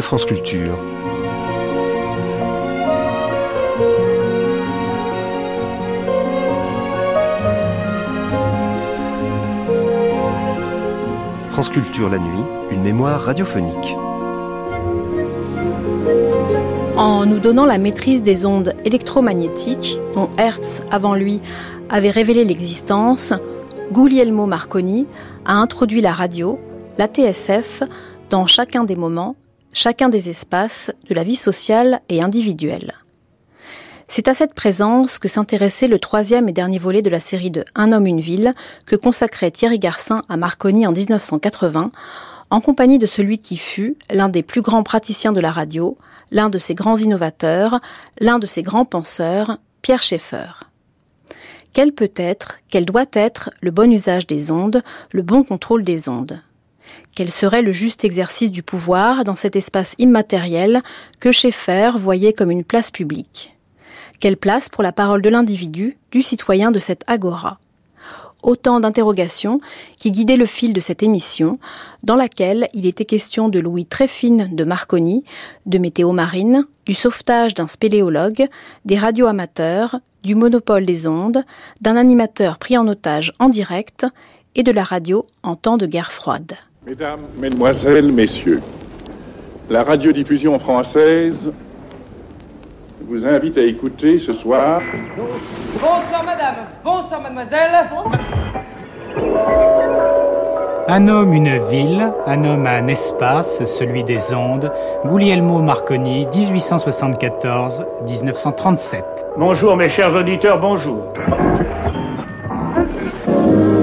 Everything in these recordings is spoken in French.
France Culture. France Culture la nuit, une mémoire radiophonique. En nous donnant la maîtrise des ondes électromagnétiques, dont Hertz, avant lui, avait révélé l'existence, Guglielmo Marconi a introduit la radio, la TSF, dans chacun des moments, chacun des espaces de la vie sociale et individuelle. C'est à cette présence que s'intéressait le troisième et dernier volet de la série de Un homme, une ville que consacrait Thierry Garcin à Marconi en 1980, en compagnie de celui qui fut l'un des plus grands praticiens de la radio, l'un de ses grands innovateurs, l'un de ses grands penseurs, Pierre Schaeffer. Quel peut être, quel doit être le bon usage des ondes, le bon contrôle des ondes? Quel serait le juste exercice du pouvoir dans cet espace immatériel que Schaeffer voyait comme une place publique Quelle place pour la parole de l'individu, du citoyen de cette agora? Autant d'interrogations qui guidaient le fil de cette émission, dans laquelle il était question de l'ouïe très fine de Marconi, de météo marine, du sauvetage d'un spéléologue, des radioamateurs, du monopole des ondes, d'un animateur pris en otage en direct et de la radio en temps de guerre froide. Mesdames, Mesdemoiselles, Messieurs, la radiodiffusion française vous invite à écouter ce soir. Bonsoir madame, bonsoir mademoiselle. Un homme, une ville, un homme, un espace, celui des ondes. Guglielmo Marconi, 1874-1937. Bonjour mes chers auditeurs, bonjour.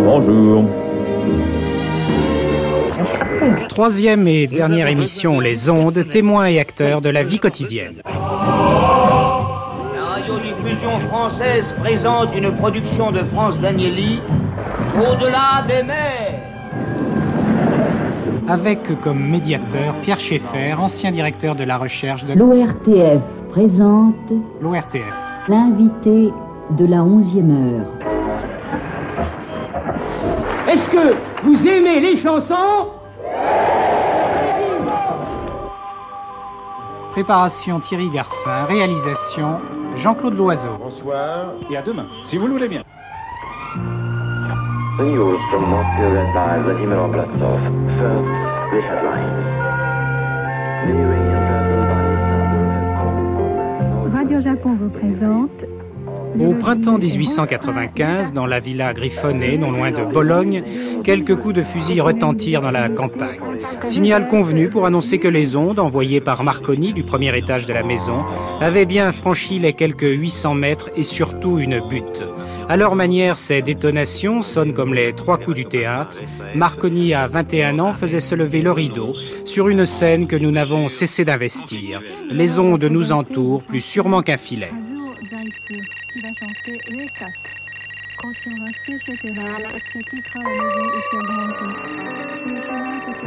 Bonjour. Troisième et dernière émission, Les Ondes, témoins et acteurs de la vie quotidienne. La radiodiffusion française présente une production de France Danieli, Au-delà des mers. Avec comme médiateur Pierre Schaeffer, ancien directeur de la recherche de L'ORTF présente l'ORTF. l'invité de la 11e heure. Est-ce que vous aimez les chansons? Préparation Thierry Garcin, réalisation Jean-Claude Loiseau. Bonsoir et à demain, si vous le voulez bien. The news from Moscow read by Vladimir Obrazov. First, the headlines. The Iranian Radio Japon vous présente Au printemps 1895, dans la villa Griffonnet, non loin de Bologne, quelques coups de fusil retentirent dans la campagne. Signal convenu pour annoncer que les ondes, envoyées par Marconi du premier étage de la maison, avaient bien franchi les quelques 800 mètres et surtout une butte. À leur manière, ces détonations sonnent comme les trois coups du théâtre. Marconi, à 21 ans, faisait se lever le rideau sur une scène que nous n'avons cessé d'investir. Les ondes nous entourent plus sûrement qu'un filet.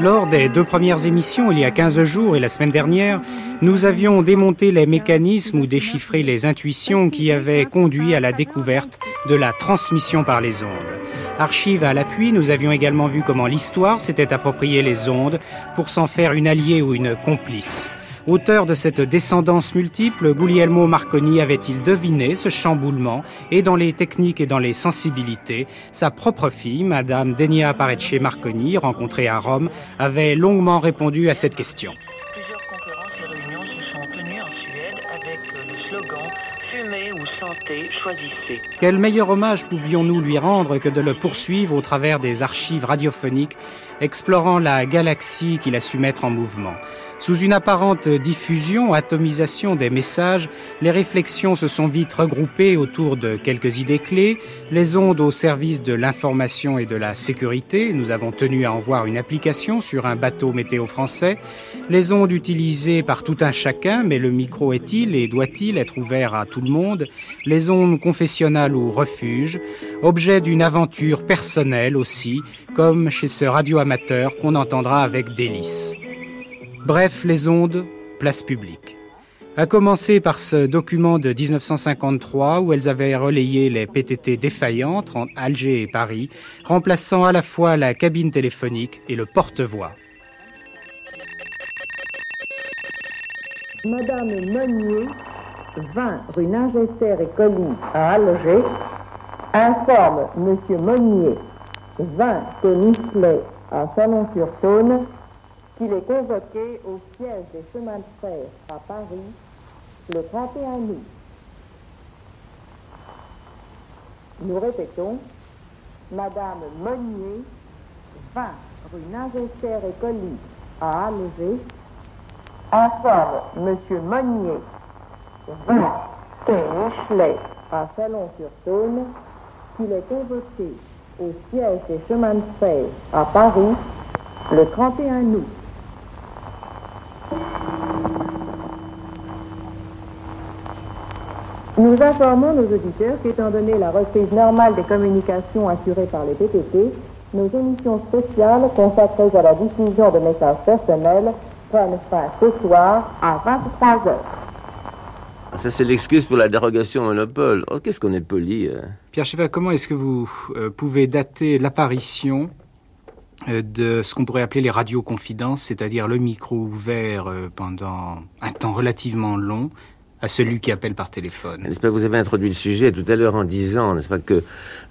Lors des deux premières émissions, il y a 15 jours et la semaine dernière, nous avions démonté les mécanismes ou déchiffré les intuitions qui avaient conduit à la découverte de la transmission par les ondes. Archives à l'appui, nous avions également vu comment l'histoire s'était approprié les ondes pour s'en faire une alliée ou une complice. Auteur de cette descendance multiple, Guglielmo Marconi avait-il deviné ce chamboulement et dans les techniques et dans les sensibilités, sa propre fille, Madame Denia Parecce Marconi, rencontrée à Rome, avait longuement répondu à cette question. Plusieurs conférences et réunions se sont tenues en Suède avec le slogan Fumez ou santé, choisissez. Quel meilleur hommage pouvions-nous lui rendre que de le poursuivre au travers des archives radiophoniques, explorant la galaxie qu'il a su mettre en mouvement? Sous une apparente diffusion, atomisation des messages, les réflexions se sont vite regroupées autour de quelques idées clés, les ondes au service de l'information et de la sécurité, nous avons tenu à en voir une application sur un bateau météo français, les ondes utilisées par tout un chacun, mais le micro est-il et doit-il être ouvert à tout le monde, les ondes confessionnales ou refuge, objet d'une aventure personnelle aussi, comme chez ce radioamateur qu'on entendra avec délice. Bref, les ondes, place publique. À commencer par ce document de 1953 où elles avaient relayé les PTT défaillantes entre Alger et Paris, remplaçant à la fois la cabine téléphonique et le porte-voix. Madame Meunier, 20 rue Ningesser et Colly à Alger, informe Monsieur Meunier, 20 Conislet à Chalon-sur-Saône, qu'il est convoqué au siège des chemins de fer à Paris le 31 août. Nous répétons, Madame Meunier, 20 rue Ningesser et Colly à Alger, informe Monsieur Meunier, 20 quai à Chalon-sur-Saône, qu'il est convoqué au siège des chemins de fer à Paris le 31 août. Nous informons nos auditeurs qu'étant donné la reprise normale des communications assurées par les PTT, nos émissions spéciales consacrées à la diffusion de messages personnels prennent fin ce soir à 23 heures. Ça, c'est l'excuse pour la dérogation au monopole. Oh, Qu'est-ce qu'on est poli. euh. Pierre Schaeffer, comment est-ce que vous euh, pouvez dater l'apparition de ce qu'on pourrait appeler les radioconfidences, c'est-à-dire le micro ouvert euh, pendant un temps relativement long à celui qui appelle par téléphone N'est-ce pas, vous avez introduit le sujet tout à l'heure en disant, n'est-ce pas, que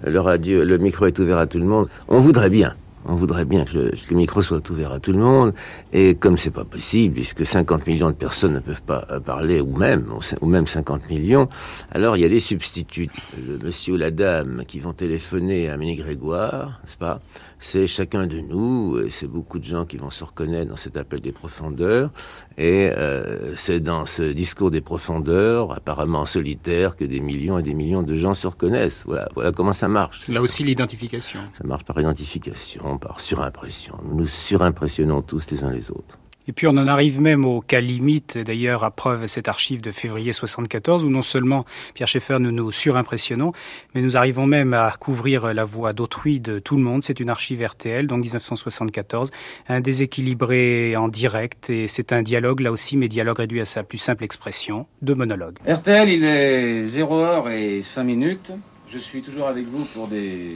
le, micro est ouvert à tout le monde. On voudrait bien. On voudrait bien que le, micro soit ouvert à tout le monde, et comme c'est pas possible, puisque 50 millions de personnes ne peuvent pas euh, parler, ou même, ou même 50 millions, alors il y a des substituts. Le monsieur ou la dame qui vont téléphoner à Ménie Grégoire, n'est-ce pas C'est chacun de nous, et c'est beaucoup de gens qui vont se reconnaître dans cet appel des profondeurs, et euh, c'est dans ce discours des profondeurs, apparemment solitaire, que des millions et des millions de gens se reconnaissent. Voilà, voilà comment ça marche. Là aussi l'identification. Ça marche par identification, par surimpression. Nous nous surimpressionnons tous les uns les autres. Et puis on en arrive même au cas limite, d'ailleurs à preuve cette archive de février 74, où non seulement Pierre Schaeffer nous nous surimpressionnons, mais nous arrivons même à couvrir la voix d'autrui de tout le monde. C'est une archive RTL, donc 1974, un déséquilibré en direct, et c'est un dialogue là aussi, mais dialogue réduit à sa plus simple expression, de monologue. RTL, il est 0h et 5 minutes. Je suis toujours avec vous pour des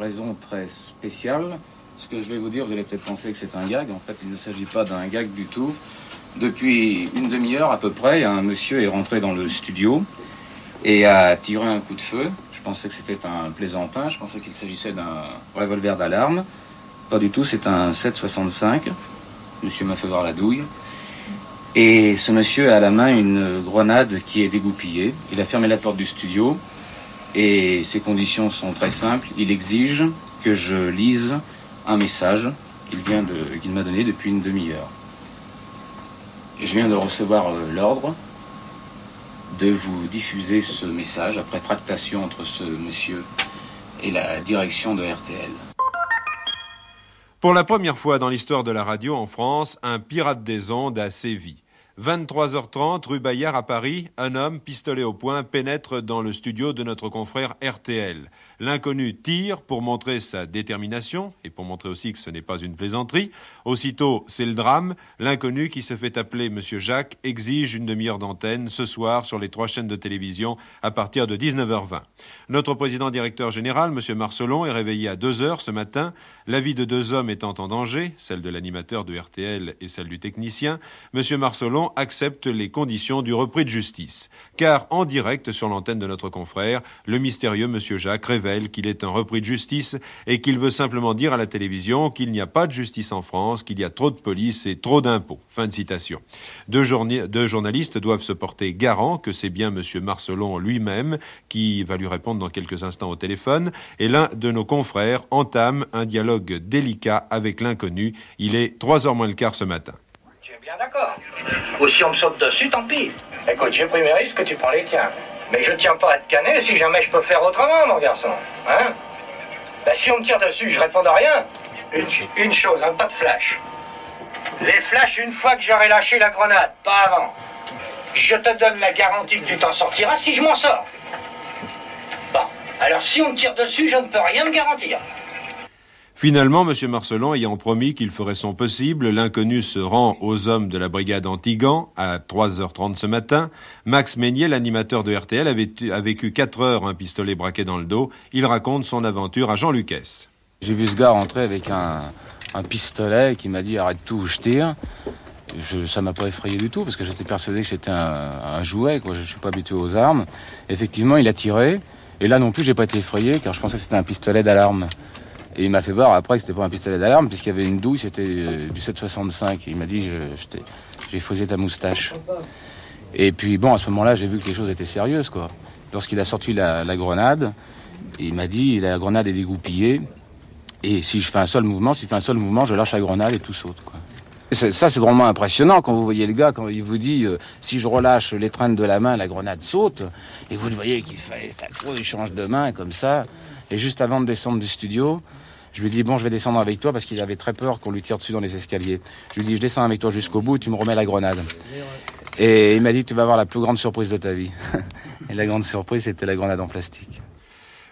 raisons très spéciales. Ce que je vais vous dire, vous allez peut-être penser que c'est un gag. En fait, il ne s'agit pas d'un gag du tout. Depuis une demi-heure à peu près, un monsieur est rentré dans le studio et a tiré un coup de feu. Je pensais que c'était un plaisantin. Je pensais qu'il s'agissait d'un revolver d'alarme. Pas du tout, c'est un 7,65. Monsieur m'a fait voir la douille. Et ce monsieur a à la main une grenade qui est dégoupillée. Il a fermé la porte du studio. Et ses conditions sont très simples. Il exige que je lise un message qu'il m'a donné depuis une demi-heure. Je viens de recevoir euh, l'ordre de vous diffuser ce message après tractation entre ce monsieur et la direction de RTL. Pour la première fois dans l'histoire de la radio en France, un pirate des ondes a sévi. 23h30, rue Bayard à Paris, un homme, pistolet au poing, pénètre dans le studio de notre confrère RTL. L'inconnu tire pour montrer sa détermination et pour montrer aussi que ce n'est pas une plaisanterie. Aussitôt, c'est le drame. L'inconnu qui se fait appeler Monsieur Jacques exige une demi-heure d'antenne ce soir sur les trois chaînes de télévision à partir de 19h20. Notre président directeur général, Monsieur Marcelon, est réveillé à 2h ce matin. La vie de deux hommes étant en danger, celle de l'animateur de RTL et celle du technicien, Monsieur Marcelon accepte les conditions du repris de justice. Car en direct sur l'antenne de notre confrère, le mystérieux Monsieur Jacques qu'il est un repris de justice et qu'il veut simplement dire à la télévision qu'il n'y a pas de justice en France, qu'il y a trop de police et trop d'impôts. Fin de citation. Deux, journalistes doivent se porter garant que c'est bien Monsieur Marcelon lui-même qui va lui répondre dans quelques instants au téléphone et l'un de nos confrères entame un dialogue délicat avec l'inconnu. Il est trois heures moins le quart ce matin. Tu es bien d'accord. Ou si on me saute dessus, tant pis. Écoute, j'ai pris mes risques, tu prends les tiens. Mais je tiens pas à te canner si jamais je peux faire autrement, mon garçon. Hein? Ben si on me tire dessus, je réponds à rien. Une, ch- une chose, hein, pas de flash. Les flashs une fois que j'aurai lâché la grenade, pas avant. Je te donne la garantie que tu t'en sortiras si je m'en sors. Bon, alors si on me tire dessus, je ne peux rien te garantir. Finalement, M. Marcelon ayant promis qu'il ferait son possible, l'inconnu se rend aux hommes de la brigade Antigan à 3h30 ce matin. Max Meignier, l'animateur de RTL, a vécu 4 heures un pistolet braqué dans le dos. Il raconte son aventure à Jean Lucas. J'ai vu ce gars rentrer avec un, pistolet qui m'a dit arrête tout ou je tire. je, ça m'a pas effrayé du tout parce que j'étais persuadé que c'était un, jouet. Je suis pas habitué aux armes. Effectivement, il a tiré. Et là non plus, j'ai pas été effrayé car je pensais que c'était un pistolet d'alarme. Et il m'a fait voir après que c'était pas un pistolet d'alarme puisqu'il y avait une douille, c'était euh, du 7,65. Il m'a dit j'ai faisé ta moustache. Et puis bon, à ce moment-là, j'ai vu que les choses étaient sérieuses quoi. Lorsqu'il a sorti la, grenade, il m'a dit la grenade est dégoupillée. Et si je fais un seul mouvement, si je fais un seul mouvement, je lâche la grenade et tout saute. Quoi. Ça, c'est drôlement impressionnant quand vous voyez le gars, quand il vous dit euh, si je relâche l'étreinte de la main, la grenade saute. Et vous le voyez qu'il fait il change de main comme ça. Et juste avant de descendre du studio, je lui dis bon, je vais descendre avec toi parce qu'il avait très peur qu'on lui tire dessus dans les escaliers. Je lui dis je descends avec toi jusqu'au bout, tu me remets la grenade. Et il m'a dit tu vas avoir la plus grande surprise de ta vie. et la grande surprise, c'était la grenade en plastique.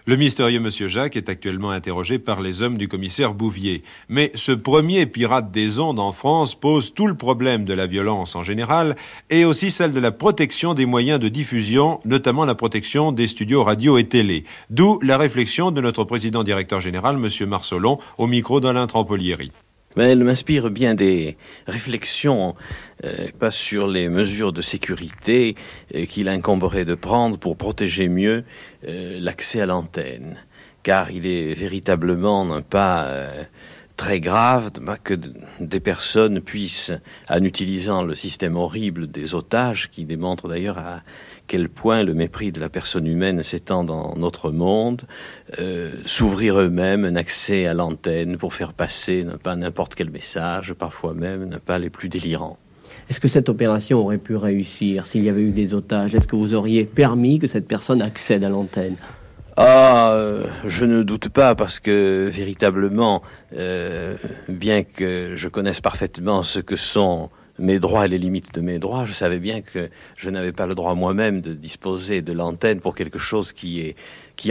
Le mystérieux monsieur Jacques est actuellement interrogé par les hommes du commissaire Bouvier. Mais ce premier pirate des ondes en France pose tout le problème de la violence en général et aussi celle de la protection des moyens de diffusion, notamment la protection des studios radio et télé. D'où la réflexion de notre président directeur général, monsieur Marcelon, au micro d'Alain Trampolieri. Elle m'inspire bien des réflexions, euh, pas sur les mesures de sécurité euh, qu'il incomberait de prendre pour protéger mieux euh, l'accès à l'antenne. Car il est véritablement pas euh, très grave que des personnes puissent, en utilisant le système horrible des otages, qui démontre d'ailleurs à quel point le mépris de la personne humaine s'étend dans notre monde, euh, s'ouvrir eux-mêmes un accès à l'antenne pour faire passer pas n'importe quel message, parfois même pas les plus délirants. Est-ce que cette opération aurait pu réussir s'il y avait eu des otages? Est-ce que vous auriez permis que cette personne accède à l'antenne? Ah, euh, je ne doute pas parce que véritablement, euh, bien que je connaisse parfaitement ce que sont mes droits et les limites de mes droits, je savais bien que je n'avais pas le droit moi-même de disposer de l'antenne pour quelque chose qui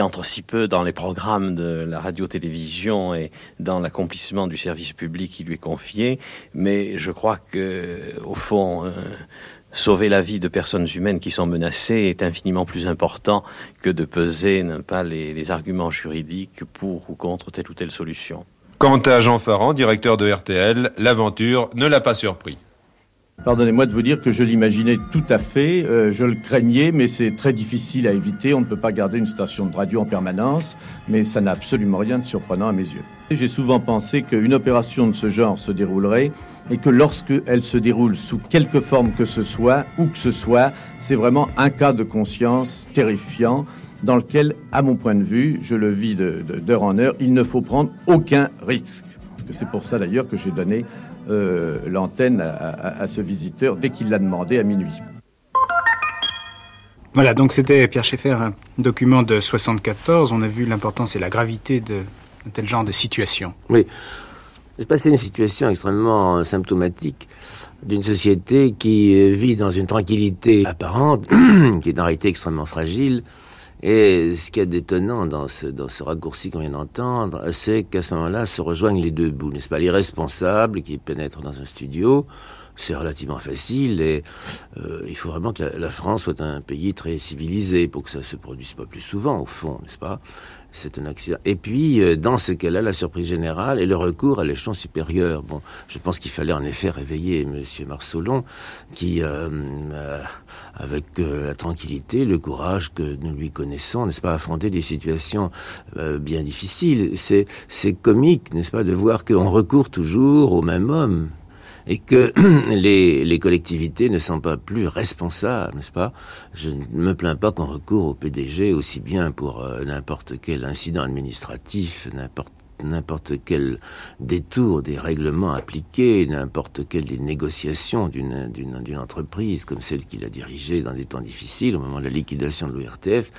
entre si peu dans les programmes de la radio-télévision et dans l'accomplissement du service public qui lui est confié. Mais je crois que, au fond, euh, sauver la vie de personnes humaines qui sont menacées est infiniment plus important que de peser pas les, les arguments juridiques pour ou contre telle ou telle solution. Quant à Jean Farand, directeur de RTL, l'aventure ne l'a pas surpris. Pardonnez-moi de vous dire que je l'imaginais tout à fait, euh, je le craignais, mais c'est très difficile à éviter. On ne peut pas garder une station de radio en permanence, mais ça n'a absolument rien de surprenant à mes yeux. J'ai souvent pensé qu'une opération de ce genre se déroulerait et que lorsque elle se déroule sous quelque forme que ce soit, où que ce soit, c'est vraiment un cas de conscience terrifiant dans lequel, à mon point de vue, je le vis d'heure en heure, il ne faut prendre aucun risque. Parce que c'est pour ça d'ailleurs que j'ai donné euh, l'antenne à, à, à, ce visiteur dès qu'il l'a demandé à minuit. Voilà, donc c'était Pierre Schaeffer, un document de 74. On a vu l'importance et la gravité de, de tel genre de situation. Oui. C'est passé une situation extrêmement symptomatique d'une société qui vit dans une tranquillité apparente, qui est en réalité extrêmement fragile, et ce qui est détonnant dans ce, raccourci qu'on vient d'entendre, c'est qu'à ce moment-là se rejoignent les deux bouts, n'est-ce pas? L'irresponsable qui pénètre dans un studio, c'est relativement facile et euh, il faut vraiment que la, France soit un pays très civilisé pour que ça se produise pas plus souvent, au fond, n'est-ce pas? C'est un accident. Et puis, euh, dans ce cas-là, la surprise générale et le recours à l'échelon supérieur. Bon, je pense qu'il fallait en effet réveiller Monsieur Marcelon, qui, euh, euh, avec la tranquillité, le courage que nous lui connaissons, n'est-ce pas, affronter des situations bien difficiles. C'est comique, n'est-ce pas, de voir qu'on recourt toujours au même homme et que les, collectivités ne sont pas plus responsables, n'est-ce pas? Je ne me plains pas qu'on recourt au PDG aussi bien pour euh, n'importe quel incident administratif, n'importe quel détour des règlements appliqués, n'importe quelle des négociations d'une entreprise comme celle qu'il a dirigée dans des temps difficiles au moment de la liquidation de l'ORTF.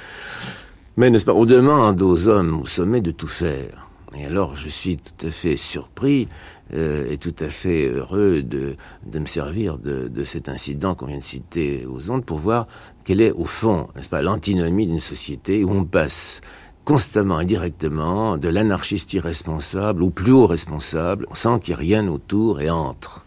Mais n'est-ce pas, on demande aux hommes au sommet de tout faire. Et alors, je suis tout à fait surpris euh, et tout à fait heureux de, de me servir de, de cet incident qu'on vient de citer aux ondes pour voir quelle est, au fond, n'est-ce pas, l'antinomie d'une société où on passe constamment et directement de l'anarchiste irresponsable au plus haut responsable, sans qu'il y ait rien autour et entre.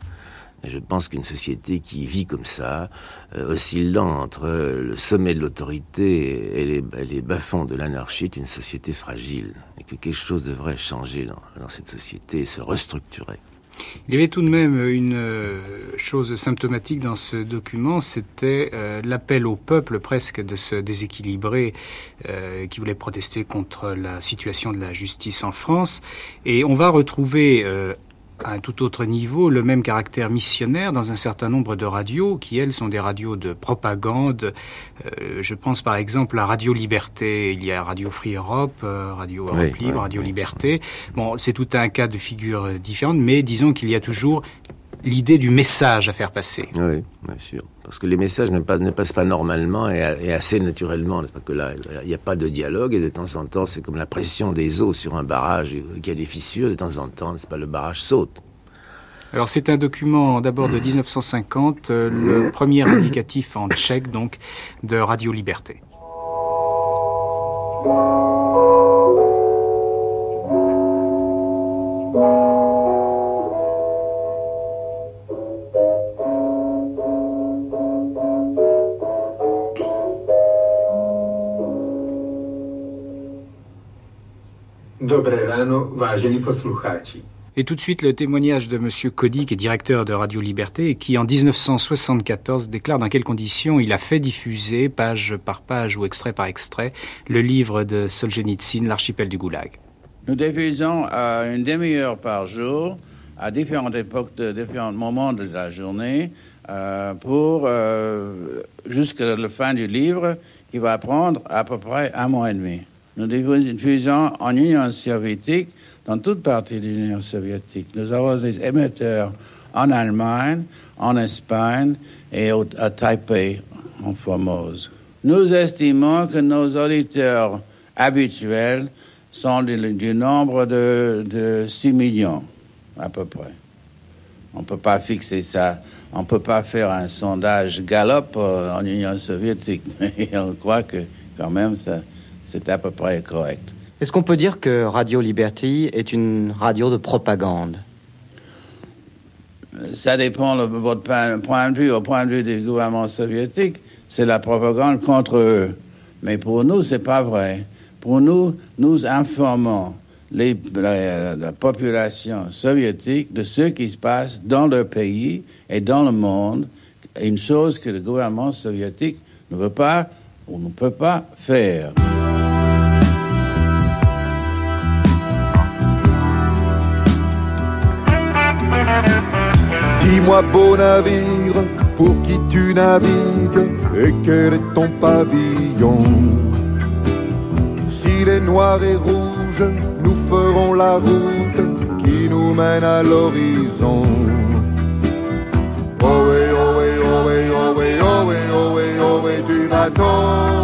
Et je pense qu'une société qui vit comme ça, euh, oscillant entre le sommet de l'autorité et les, les bas-fonds de l'anarchie, est une société fragile. Et que quelque chose devrait changer dans, cette société et se restructurer. Il y avait tout de même une euh, chose symptomatique dans ce document, c'était euh, l'appel au peuple presque de se déséquilibrer, euh, qui voulait protester contre la situation de la justice en France. Et on va retrouver à un tout autre niveau le même caractère missionnaire dans un certain nombre de radios qui, elles, sont des radios de propagande. Euh, je pense par exemple à Radio Liberté. Il y a Radio Free Europe, euh, Radio Europe Libre, Radio Liberté. Bon, c'est tout un cas de figures différentes, mais disons qu'il y a toujours l'idée du message à faire passer. Oui, bien sûr. Parce que les messages ne, passent pas normalement et, assez naturellement. N'est-ce pas que là, il n'y a pas de dialogue et de temps en temps, c'est comme la pression des eaux sur un barrage qui a des fissures. De temps en temps, n'est-ce pas, le barrage saute. Alors c'est un document d'abord de 1950, euh, le premier indicatif en tchèque donc de Radio Liberté. Et tout de suite le témoignage de M. Cody, qui est directeur de Radio Liberté et qui en 1974 déclare dans quelles conditions il a fait diffuser, page par page ou extrait par extrait, le livre de Solzhenitsyn, L'archipel du Goulag. Nous diffusons à une demi-heure par jour, à différentes époques, de différents moments de la journée, euh, pour euh, jusqu'à la fin du livre, qui va prendre à peu près un mois et demi. Nous diffusons en Union soviétique, dans toute partie de l'Union soviétique. Nous avons des émetteurs en Allemagne, en Espagne et à Taipei, en Formose. Nous estimons que nos auditeurs habituels sont du, nombre de, de 6 millions, à peu près. On ne peut pas fixer ça. On ne peut pas faire un sondage galop en Union soviétique. Mais on croit que quand même ça, c'est à peu près correct. Est-ce qu'on peut dire que Radio Liberty est une radio de propagande? Ça dépend de votre point de vue. Au point de vue des gouvernements soviétiques, c'est la propagande contre eux. Mais pour nous, c'est pas vrai. Pour nous, nous informons les, la, population soviétique de ce qui se passe dans leur pays et dans le monde. Une chose que le gouvernement soviétique ne veut pas ou ne peut pas faire. Dis-moi, beau navire, pour qui tu navigues et quel est ton pavillon? S'il est noir et rouge, nous ferons la route qui nous mène à l'horizon. Ohé, ohé, ohé, ohé, ohé, ohé, ohé du bateau.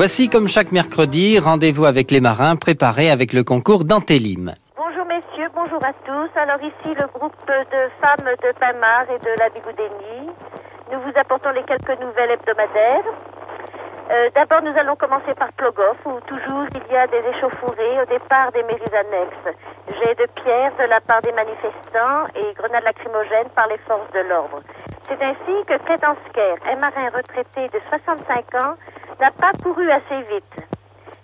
Voici comme chaque mercredi, rendez-vous avec les marins préparés avec le concours d'Antélim. Bonjour messieurs, bonjour à tous. Alors ici le groupe de femmes de Pamar et de la Bigoudénie. Nous vous apportons les quelques nouvelles hebdomadaires. Euh, d'abord, nous allons commencer par Plogoff, où toujours il y a des échauffourées au départ des mairies annexes. Jets de pierre de la part des manifestants et grenades lacrymogènes par les forces de l'ordre. C'est ainsi que Kedansker, un marin retraité de 65 ans, n'a pas couru assez vite.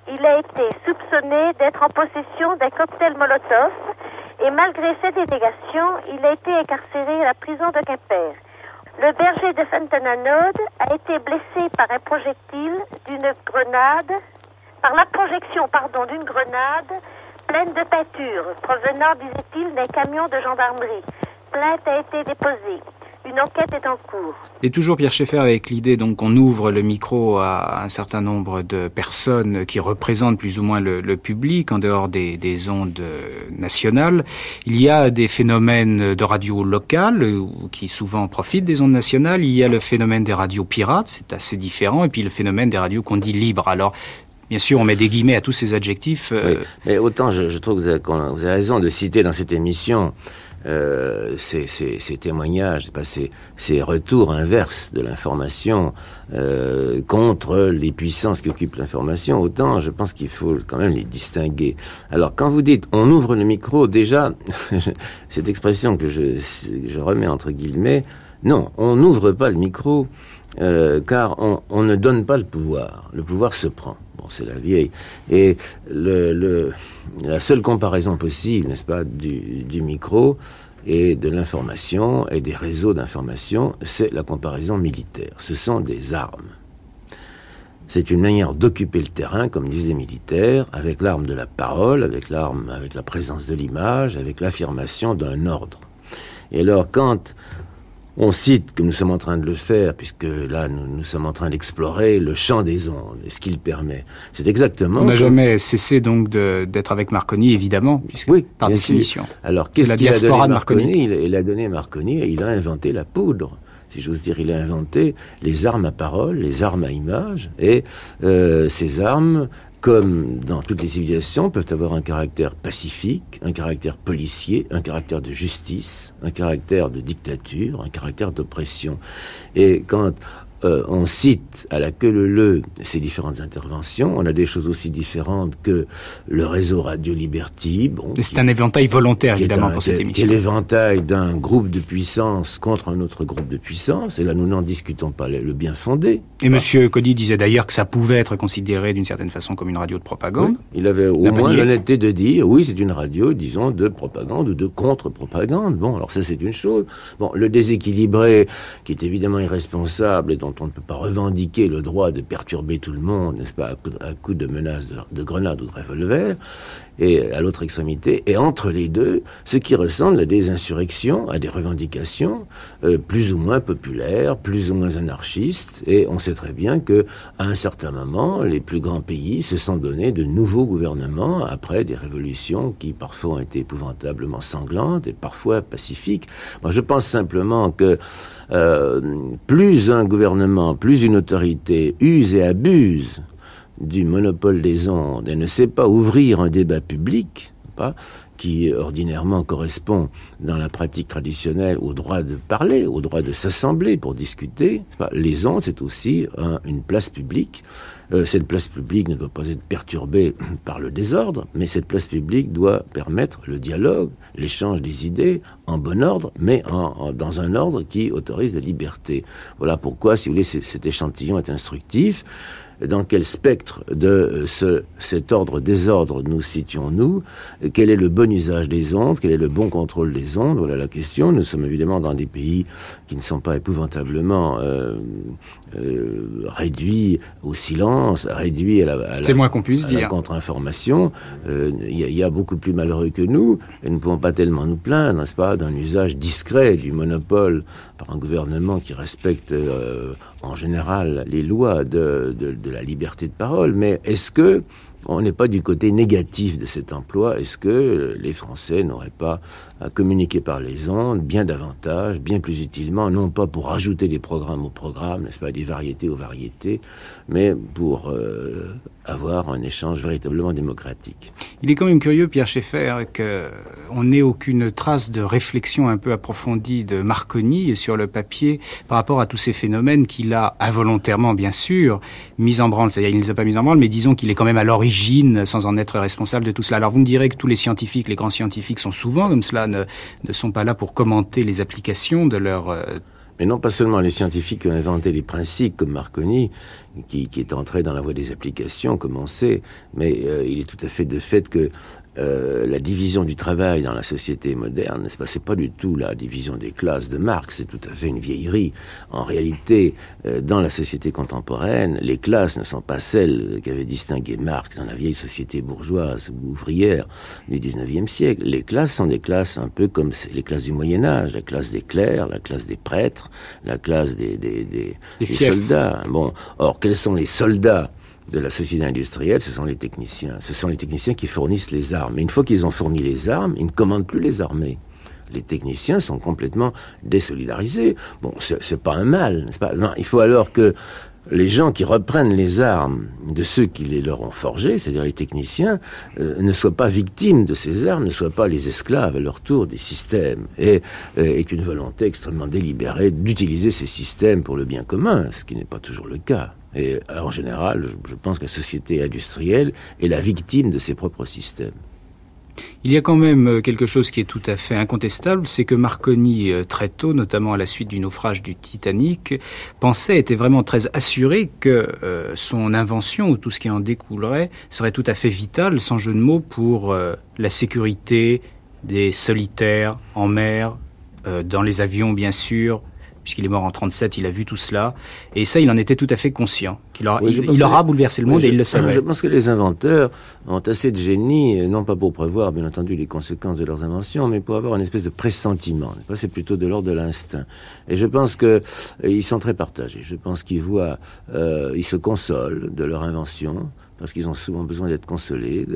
Il a été soupçonné d'être en possession d'un cocktail Molotov et malgré cette délégation, il a été incarcéré à la prison de Quimper. Le berger de Fontenanode a été blessé par un projectile d'une grenade, par la projection, pardon, d'une grenade pleine de peinture provenant, disait-il, d'un camion de gendarmerie. Plainte a été déposée. Une enquête est en cours. Et toujours Pierre Schaeffer avec l'idée donc qu'on ouvre le micro à un certain nombre de personnes qui représentent plus ou moins le, public en dehors des, ondes nationales. Il y a des phénomènes de radio locales euh, qui souvent profitent des ondes nationales. Il y a le phénomène des radios pirates, c'est assez différent. Et puis le phénomène des radios qu'on dit libres. Alors Bien sûr, on met des guillemets à tous ces adjectifs. Euh, mais autant je, trouve que vous avez, vous avez, raison de citer dans cette émission euh, ces, témoignages, ces, ces, retours inverses de l'information euh, contre les puissances qui occupent l'information, autant je pense qu'il faut quand même les distinguer. Alors quand vous dites on ouvre le micro, déjà, cette expression que je, remets entre guillemets, non, on n'ouvre pas le micro. Euh, car on, ne donne pas le pouvoir, le pouvoir se prend. Bon, c'est la vieille. Et le, la seule comparaison possible, n'est-ce pas, du, micro et de l'information et des réseaux d'information, c'est la comparaison militaire. Ce sont des armes. C'est une manière d'occuper le terrain, comme disent les militaires, avec l'arme de la parole, avec l'arme, avec la présence de l'image, avec l'affirmation d'un ordre. Et alors, quand on cite, que nous sommes en train de le faire, puisque là, nous, nous sommes en train d'explorer le champ des ondes et ce qu'il permet. C'est exactement. On n'a jamais cessé donc d'être avec Marconi, évidemment, puisque oui, par définition. Sûr. Alors, qu'est-ce qu'il a donné Marconi, Marconi il, il, a donné Marconi et il a inventé la poudre. Si j'ose dire, il a inventé les armes à parole, les armes à image, et euh, ces armes comme dans toutes les civilisations, peuvent avoir un caractère pacifique, un caractère policier, un caractère de justice, un caractère de dictature, un caractère d'oppression. Et quand euh, on cite à la queue le le ces différentes interventions. On a des choses aussi différentes que le réseau Radio Liberty. Bon, c'est un éventail volontaire, évidemment, un, pour cette émission. Qui est l'éventail d'un groupe de puissance contre un autre groupe de puissance. Et là, nous n'en discutons pas le, bien fondé. Et Monsieur Cody disait d'ailleurs que ça pouvait être considéré d'une certaine façon comme une radio de propagande. Oui, il avait au moins l'honnêteté de dire, oui, c'est une radio, disons, de propagande ou de contre-propagande. Bon, alors ça, c'est une chose. Bon, le déséquilibré, qui est évidemment irresponsable et dont on ne peut pas revendiquer le droit de perturber tout le monde, n'est-ce pas, à coup, à coup de menaces de, de grenades ou de revolver, et à l'autre extrémité, et entre les deux, ce qui ressemble à des insurrections, à des revendications euh, plus ou moins populaires, plus ou moins anarchistes, et on sait très bien que à un certain moment, les plus grands pays se sont donnés de nouveaux gouvernements après des révolutions qui parfois ont été épouvantablement sanglantes et parfois pacifiques. Moi, je pense simplement que euh, plus un gouvernement, plus une autorité use et abuse du monopole des ondes et ne sait pas ouvrir un débat public, pas, qui ordinairement correspond dans la pratique traditionnelle au droit de parler, au droit de s'assembler pour discuter, les ondes, c'est aussi un, une place publique. Euh, cette place publique ne doit pas être perturbée par le désordre, mais cette place publique doit permettre le dialogue, l'échange des idées en bon ordre, mais dans un ordre qui autorise la liberté. Voilà pourquoi, si vous voulez, cet échantillon est instructif dans quel spectre de ce, cet ordre-désordre nous situons-nous, quel est le bon usage des ondes, quel est le bon contrôle des ondes, voilà la question. Nous sommes évidemment dans des pays qui ne sont pas épouvantablement euh, euh, réduits au silence, réduits à la, C'est moins qu'on puisse dire. contre-information. Il euh, y, y, a beaucoup plus malheureux que nous, et nous ne pouvons pas tellement nous plaindre, n'est-ce pas, d'un usage discret du monopole par un gouvernement qui respecte euh, en général les lois de, de, de, la liberté de parole, mais est-ce que on n'est pas du côté négatif de cet emploi? Est-ce que les Français n'auraient pas à communiquer par les ondes bien davantage, bien plus utilement, non pas pour ajouter des programmes aux programmes, n'est-ce pas, des variétés aux variétés, mais pour euh, avoir un échange véritablement démocratique. Il est quand même curieux, Pierre Schaeffer, qu'on n'ait aucune trace de réflexion un peu approfondie de Marconi sur le papier par rapport à tous ces phénomènes qu'il a involontairement, bien sûr, mis en branle. C'est-à-dire, il ne les a pas mis en branle, mais disons qu'il est quand même à l'origine, sans en être responsable de tout cela. Alors, vous me direz que tous les scientifiques, les grands scientifiques sont souvent comme cela, ne, ne sont pas là pour commenter les applications de leur euh, mais non pas seulement les scientifiques qui ont inventé les principes comme Marconi, qui, est entré dans la voie des applications, comme on sait, mais euh, il est tout à fait de fait que euh, la division du travail dans la société moderne, n'est-ce pas, c'est pas du tout la division des classes de Marx, c'est tout à fait une vieillerie. En réalité, euh, dans la société contemporaine, les classes ne sont pas celles qu'avait distingué Marx dans la vieille société bourgeoise ou ouvrière du 19e siècle. Les classes sont des classes un peu comme les classes du Moyen Âge, la classe des clercs, la classe des prêtres, la classe des, des, des, des soldats. Bon, or, quels sont les soldats de la société industrielle, ce sont les techniciens. Ce sont les techniciens qui fournissent les armes. Une fois qu'ils ont fourni les armes, ils ne commandent plus les armées. Les techniciens sont complètement désolidarisés. Bon, c'est pas un mal, non, Il faut alors que les gens qui reprennent les armes de ceux qui les leur ont forgées, c'est-à-dire les techniciens, euh, ne soient pas victimes de ces armes, ne soient pas les esclaves à leur tour des systèmes, et euh, une volonté extrêmement délibérée d'utiliser ces systèmes pour le bien commun, ce qui n'est pas toujours le cas. Et en général, je pense que la société industrielle est la victime de ses propres systèmes. Il y a quand même euh, quelque chose qui est tout à fait incontestable, c'est que Marconi, euh, très tôt, notamment à la suite du naufrage du Titanic, pensait, était vraiment très assuré que euh, son invention ou tout ce qui en découlerait serait tout à fait vital, sans jeu de mots, pour la sécurité des solitaires en mer, dans les avions bien sûr, puisqu'il est mort en 37, il a vu tout cela. Et ça, il en était tout à fait conscient. Qu'il aura, il, aura bouleversé le monde et il le savait. Je pense que les inventeurs ont assez de génie, non pas pour prévoir, bien entendu, les conséquences de leurs inventions, mais pour avoir une espèce de pressentiment. C'est plutôt de l'ordre de l'instinct. Et je pense que euh, sont très partagés. Je pense qu'ils voient, euh, ils se consolent de leur invention parce qu'ils ont souvent besoin d'être consolés,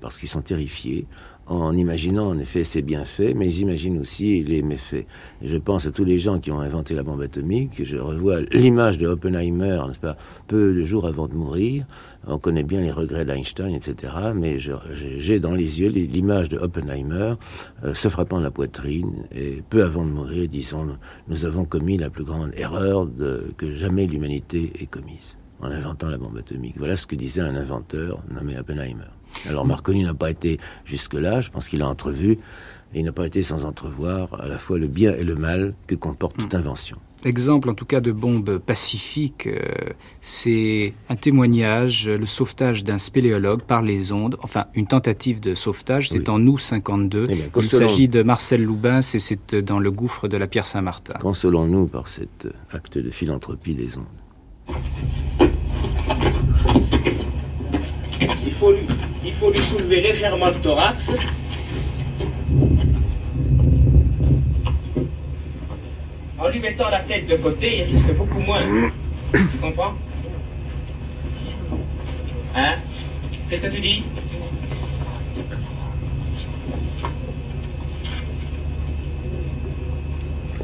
parce qu'ils sont terrifiés, en imaginant en effet ses bienfaits, mais ils imaginent aussi les méfaits. Je pense à tous les gens qui ont inventé la bombe atomique. Je revois l'image de Oppenheimer, n'est-ce pas, peu de jours avant de mourir. On connaît bien les regrets d'Einstein, etc. Mais j'ai dans les yeux l'image de Oppenheimer euh, se frappant la poitrine et peu avant de mourir, disons, nous avons commis la plus grande erreur que jamais l'humanité ait commise en inventant la bombe atomique. Voilà ce que disait un inventeur nommé Oppenheimer. Alors Marconi n'a pas été jusque-là, je pense qu'il a entrevu, et il n'a pas été sans entrevoir à la fois le bien et le mal que comporte toute invention. Exemple en tout cas de bombe pacifique, euh, c'est un témoignage, le sauvetage d'un spéléologue par les ondes, enfin une tentative de sauvetage, c'est en août 52. Eh il s'agit de Marcel Loubin, c'est dans le gouffre de la Pierre Saint-Martin. Consolons-nous par cet acte de philanthropie des ondes. Il faut lui, faut lui soulever légèrement le thorax. En lui mettant la tête de côté, il risque beaucoup moins. Tu comprends? Hein? Qu'est-ce que tu dis?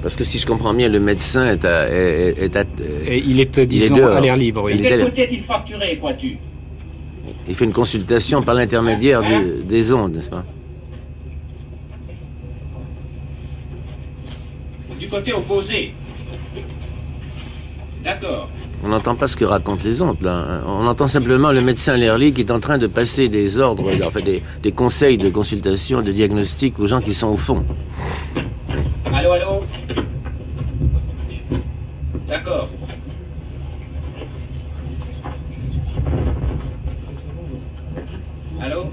Parce que si je comprends bien, le médecin est à. Est, Et il est, disons, à l'air libre. De quel côté est-il fracturé, crois-tu? Il fait une consultation par l'intermédiaire des ondes, n'est-ce pas Du côté opposé. D'accord. On n'entend pas ce que racontent les ondes, là. On entend simplement le médecin Lerly qui est en train de passer des ordres, enfin des, des conseils de consultation, de diagnostic aux gens qui sont au fond. Allô, allô D'accord. Allô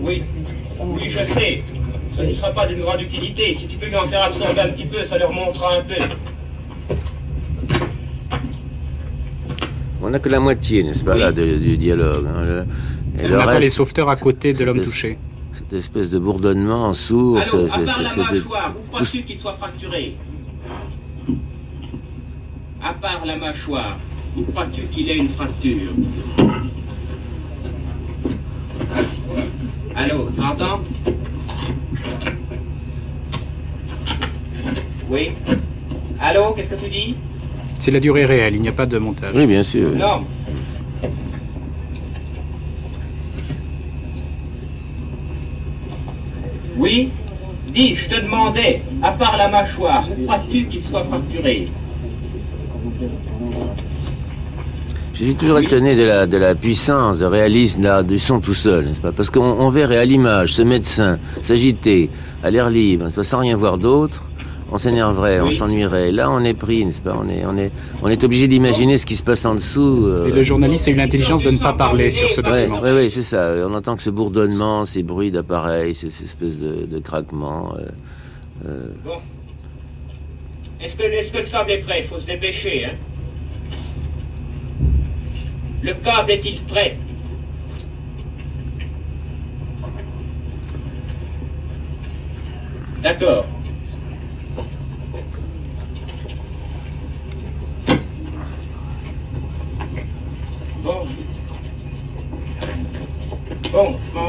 Oui, oui, je sais. Ce ne sera pas d'une grande utilité. Si tu peux lui en faire absorber un petit peu, ça leur montrera un peu. On n'a que la moitié, n'est-ce pas, là, du dialogue. Hein, Et on pas les sauveteurs à côté de l'homme touché. Cette espèce de bourdonnement sourd. Allô, à part la mâchoire, où crois-tu qu'il soit fracturé à part la mâchoire, crois-tu qu'il ait une fracture Allô, entends Oui Allô, qu'est-ce que tu dis? C'est la durée réelle, il n'y a pas de montage. Oui, bien sûr. Non. Oui Dis, je te demandais, à part la mâchoire, crois-tu qu'il soit fracturé? Je suis toujours étonné de la, de la puissance, de réalisme du son tout seul, n'est-ce pas? Parce qu'on verrait à l'image ce médecin s'agiter à l'air libre, n'est-ce pas, sans rien voir d'autre, on s'énerverait, on s'ennuierait. Là, on est pris, n'est-ce pas? On est, on est, on est obligé d'imaginer ce qui se passe en dessous. Euh. Et le journaliste a eu l'intelligence de ne pas parler sur ce document. Oui, oui, c'est ça. On entend que ce bourdonnement, ces bruits d'appareils, ces, espèces de, de craquements. Euh, euh. Bon. Est-ce que, est-ce que le câble est prêt? Il faut se dépêcher, hein le câble est-il prêt? D'accord. Bon.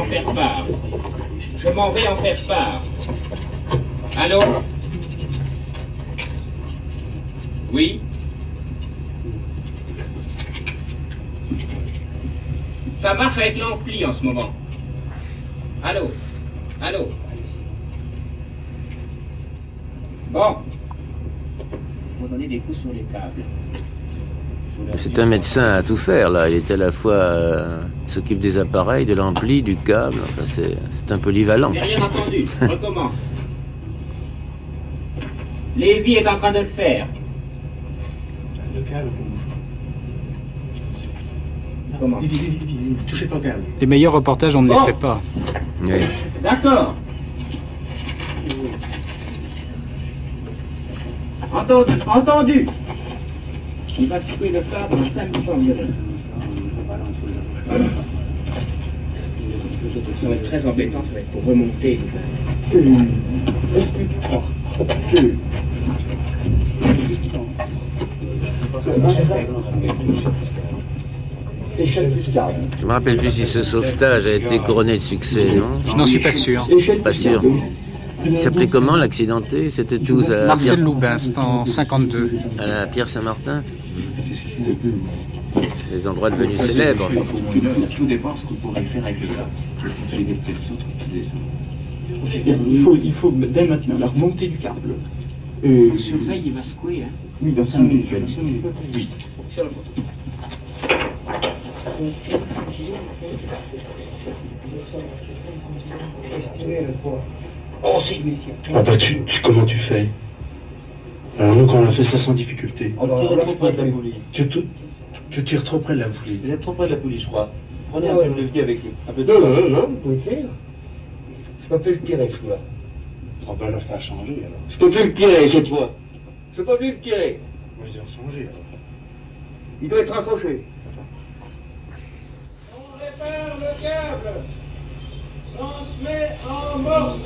M'en faire part. Je m'en vais en faire part. Allô? Oui? Ça marche avec l'ampli en ce moment. Allô? Allô? Bon. Vous donner des coups sur les câbles. C'est un médecin à tout faire, là. Il est à la fois. euh, s'occupe des appareils, de l'ampli, du câble. Enfin, c'est, c'est un polyvalent. J'ai rien entendu. Recommence. Lévy est en train de le faire. Le câble. Comment touchez pas au câble. Les meilleurs reportages, on ne les fait pas. D'accord. Entendu, entendu. Il va couper le câble en 5 minutes. Ça va être très embêtant, ça va être pour remonter. Je me rappelle plus si ce sauvetage a été couronné de succès, non Je n'en suis pas sûr. Pas sûr. Il s'appelait comment l'accidenté? C'était tous à Marcel Pierre- Loubin, en 52. à la Pierre Saint-Martin? Les endroits devenus célèbres. Il faut, il faut dès maintenant la remontée du câble. Euh, Surveille, il va secouer. Hein. oui, dans 5 minutes. Dans 5 minutes. Oui. Oh. Ah bah tu, tu- comment tu fais? Alors nous quand on a fait ça sans difficulté. On poulie. Tu, tu, tu tires trop près de la poulie. Vous êtes trop près de la poulie, je crois. Prenez un peu de levier avec lui. Un peu de Non, non, non, non, vous pouvez le faire. Je peux plus le tirer, ce coup-là. Oh bah là ça a changé alors. Je peux plus le tirer, cette fois. Je peux plus le tirer. Moi j'ai changé alors. Il doit être accroché. On répare le câble. Transmet en morse.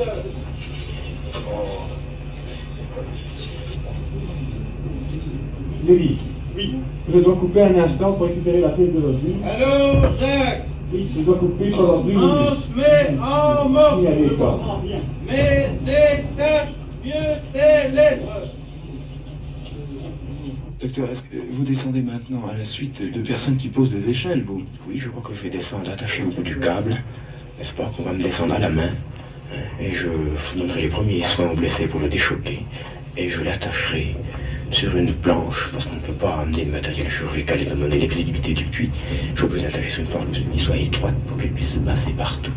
Lévi, oui. Je dois couper un instant pour récupérer la pièce de l'ordi. Allô, Jacques? Oui, je dois couper pendant deux minutes. En pas. Mais détache mieux tes lettres. Docteur, est-ce que vous descendez maintenant à la suite de personnes qui posent des échelles, vous? Oui, je crois que je vais descendre attaché au bout du câble. N'est-ce pas qu'on va me descendre à la main? Et je donnerai les premiers soins aux blessés pour le déchoquer. Et je l'attacherai sur une planche, parce qu'on ne peut pas amener le matériel chirurgical et demander l'exiguïté du puits. Je peux l'attacher sur une planche qui soit étroite pour qu'elle puisse se passer partout.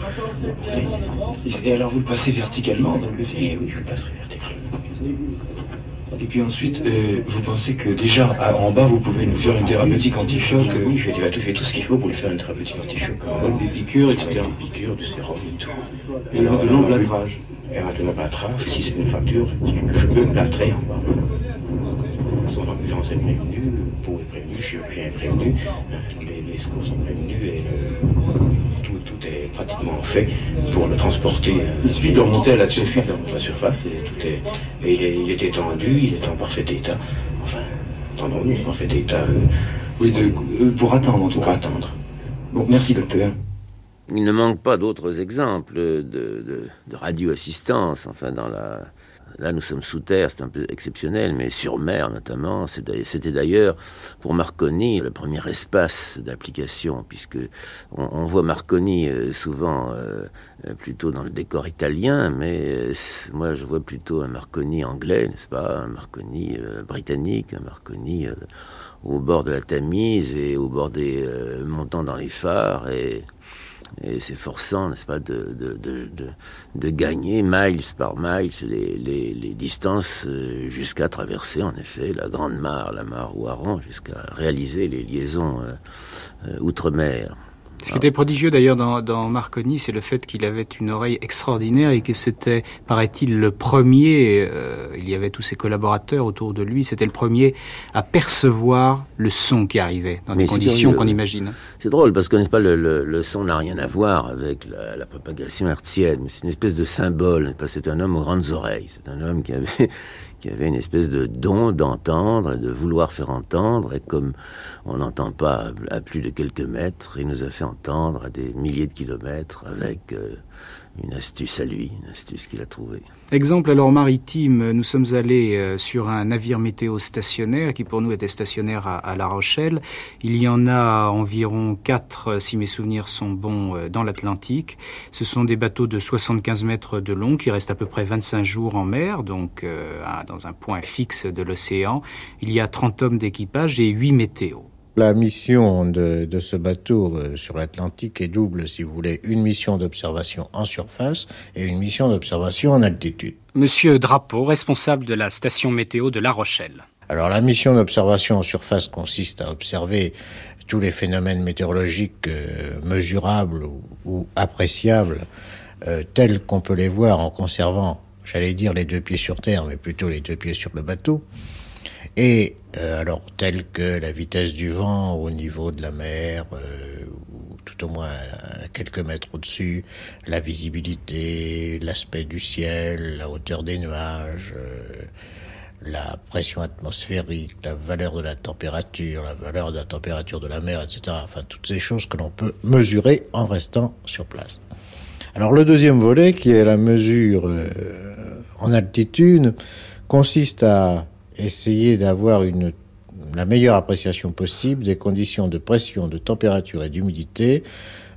Et alors vous le passez verticalement dans le Et Eh oui, je le passerai verticalement. Et puis ensuite, euh, vous pensez que déjà à- en bas, vous pouvez nous faire une thérapeutique anti-choc euh, Oui, j'ai déjà tout fait tout ce qu'il faut pour lui faire une thérapeutique anti-choc. Donc des piqûres, etc. Des piqûres, du sérum et tout. Et de l'emplâtrage. Et de l'emplâtrage, si c'est une fracture, je peux plâtrer en bas. Est prévenue, le pot est prévenu, le chirurgien est prévenu, les, les secours sont prévenus et le- tout, tout est pratiquement fait pour le transporter. euh, Il suffit de remonter à la surface. de remonter à la surface et tout est. Et il, est, il était tendu, il est en parfait état. Enfin, tendons-nous, en parfait état. euh, Oui, de- euh, pour attendre en tout pour cas. attendre. Bon, merci docteur. Il ne manque pas d'autres exemples de, de, de radioassistance. Enfin, dans la... Là, nous sommes sous terre, c'est un peu exceptionnel, mais sur mer notamment. C'était d'ailleurs pour Marconi le premier espace d'application, puisque on, voit Marconi euh, souvent euh, euh, plutôt dans le décor italien, mais moi je vois plutôt un Marconi anglais, n'est-ce pas? Un Marconi britannique, un Marconi au bord de la Tamise et au bord des montants dans les phares et s'efforçant, n'est-ce pas, de, gagner miles par miles les, les, les distances euh, jusqu'à traverser, en effet, la Grande Mare, la Mare Ouaran, jusqu'à réaliser les liaisons euh, euh, outre-mer. Ce qui était prodigieux d'ailleurs dans, dans Marconi, c'est le fait qu'il avait une oreille extraordinaire et que c'était, paraît-il, le premier, euh, il y avait tous ses collaborateurs autour de lui, c'était le premier à percevoir le son qui arrivait dans Mais des conditions qu'on imagine. C'est drôle parce que n'est-ce pas le, le, le son n'a rien à voir avec la, la propagation hertzienne, mais c'est une espèce de symbole. C'est un homme aux grandes oreilles. C'est un homme qui avait qui avait une espèce de don d'entendre et de vouloir faire entendre. Et comme on n'entend pas à plus de quelques mètres, il nous a fait entendre à des milliers de kilomètres avec euh, une astuce à lui, une astuce qu'il a trouvée. Exemple alors maritime, nous sommes allés euh, sur un navire météo stationnaire qui pour nous était stationnaire à, à La Rochelle. Il y en a environ quatre, euh, si mes souvenirs sont bons, euh, dans l'Atlantique. Ce sont des bateaux de 75 mètres de long qui restent à peu près 25 jours en mer, donc euh, dans un point fixe de l'océan. Il y a 30 hommes d'équipage et 8 météos. La mission de, de ce bateau euh, sur l'Atlantique est double, si vous voulez, une mission d'observation en surface et une mission d'observation en altitude. Monsieur Drapeau, responsable de la station météo de La Rochelle. Alors la mission d'observation en surface consiste à observer tous les phénomènes météorologiques euh, mesurables ou, ou appréciables euh, tels qu'on peut les voir en conservant, j'allais dire les deux pieds sur terre, mais plutôt les deux pieds sur le bateau. Et alors tels que la vitesse du vent au niveau de la mer, euh, ou tout au moins à quelques mètres au-dessus, la visibilité, l'aspect du ciel, la hauteur des nuages, euh, la pression atmosphérique, la valeur de la température, la valeur de la température de la mer, etc. Enfin, toutes ces choses que l'on peut mesurer en restant sur place. Alors le deuxième volet, qui est la mesure euh, en altitude, consiste à essayer d'avoir la meilleure appréciation possible des conditions de pression, de température et d'humidité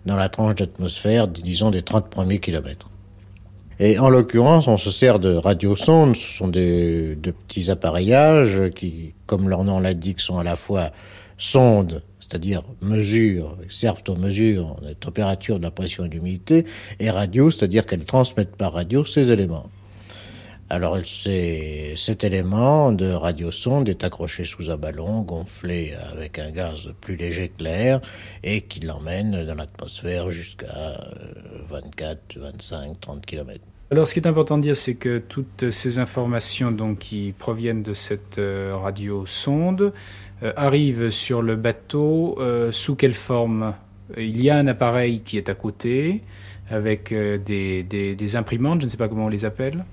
dans la tranche d'atmosphère, disons, des 30 premiers kilomètres. Et en l'occurrence, on se sert de radiosondes. Ce sont des, de petits appareillages qui, comme leur nom l'indique, sont à la fois sondes, c'est-à-dire mesures, servent aux mesures de température, de la pression et de l'humidité, et radio, c'est-à-dire qu'elles transmettent par radio ces éléments. Alors cet élément de radiosonde est accroché sous un ballon gonflé avec un gaz plus léger que l'air et qui l'emmène dans l'atmosphère jusqu'à euh, 24, 25, 30 km. Alors, ce qui est important de dire, c'est que toutes ces informations donc, qui proviennent de cette euh, radio-sonde euh, arrivent sur le bateau euh, sous quelle forme? Il y a un appareil qui est à côté avec euh, des imprimantes, je ne sais pas comment on les appelle.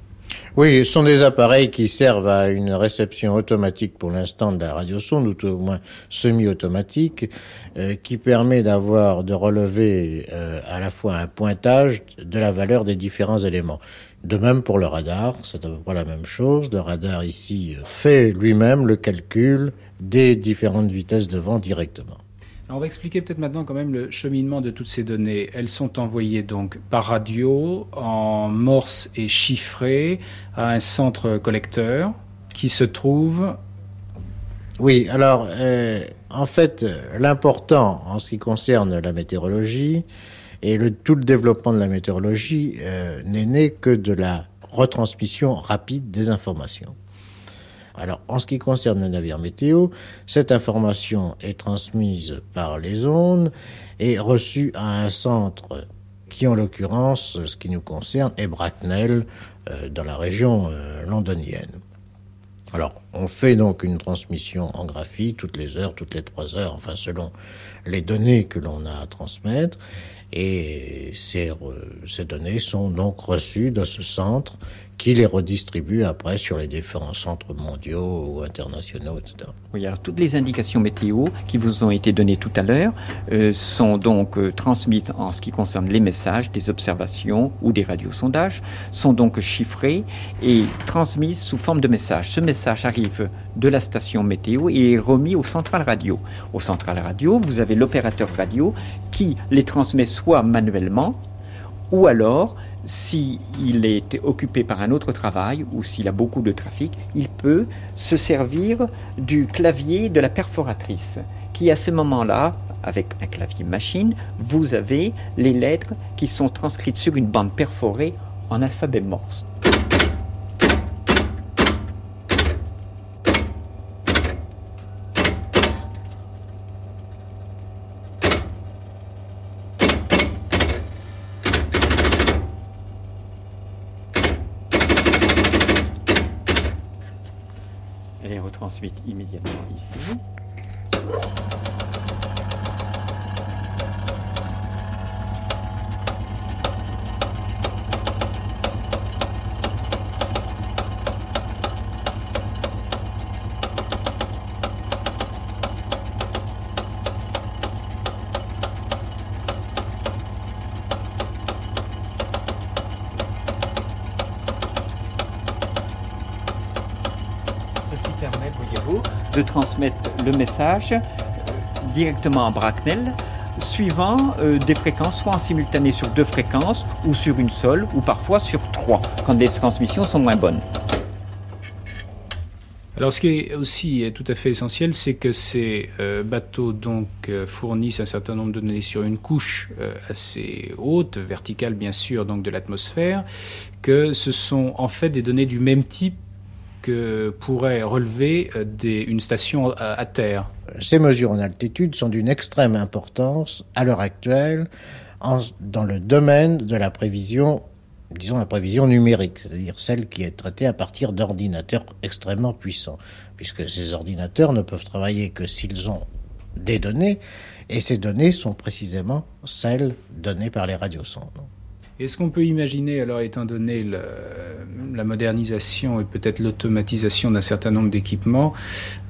Oui, ce sont des appareils qui servent à une réception automatique pour l'instant de la radiosonde, ou tout au moins semi-automatique, euh, qui permet d'avoir, de relever euh, à la fois un pointage de la valeur des différents éléments. De même pour le radar, c'est à peu près la même chose. Le radar ici fait lui-même le calcul des différentes vitesses de vent directement. On va expliquer peut-être maintenant quand même le cheminement de toutes ces données. Elles sont envoyées donc par radio en morse et chiffrées à un centre collecteur qui se trouve Oui, alors, euh, en fait, l'important en ce qui concerne la météorologie et le, tout le développement de la météorologie euh, n'est né que de la retransmission rapide des informations. Alors, en ce qui concerne le navire météo, cette information est transmise par les ondes et reçue à un centre qui, en l'occurrence, ce qui nous concerne, est Bracknell, euh, dans la région euh, londonienne. Alors, on fait donc une transmission en graphie toutes les heures, toutes les trois heures, enfin selon les données que l'on a à transmettre. Et ces, re- ces données sont donc reçues dans ce centre qui les redistribue après sur les différents centres mondiaux ou internationaux, etc. Oui, alors toutes les indications météo qui vous ont été données tout à l'heure euh, sont donc euh, transmises en ce qui concerne les messages, des observations ou des radiosondages, sont donc chiffrées et transmises sous forme de message. Ce message arrive de la station météo et est remis au central radio. Au central radio, vous avez l'opérateur radio qui les transmet soit manuellement, ou alors, s'il est occupé par un autre travail ou s'il a beaucoup de trafic, il peut se servir du clavier de la perforatrice, qui à ce moment-là, avec un clavier machine, vous avez les lettres qui sont transcrites sur une bande perforée en alphabet morse. Immédiatement ici. Transmettre le message euh, directement à Bracknell, suivant euh, des fréquences, soit en simultané sur deux fréquences, ou sur une seule, ou parfois sur trois, quand les transmissions sont moins bonnes. Alors, ce qui est aussi tout à fait essentiel, c'est que ces euh, bateaux donc euh, fournissent un certain nombre de données sur une couche euh, assez haute, verticale bien sûr, donc de l'atmosphère, que ce sont en fait des données du même type que pourrait relever des, une station à, à terre. Ces mesures en altitude sont d'une extrême importance à l'heure actuelle en, dans le domaine de la prévision disons la prévision numérique, c'est-à-dire celle qui est traitée à partir d'ordinateurs extrêmement puissants, puisque ces ordinateurs ne peuvent travailler que s'ils ont des données, et ces données sont précisément celles données par les radiosondes. Est-ce qu'on peut imaginer, alors étant donné le, la modernisation et peut-être l'automatisation d'un certain nombre d'équipements,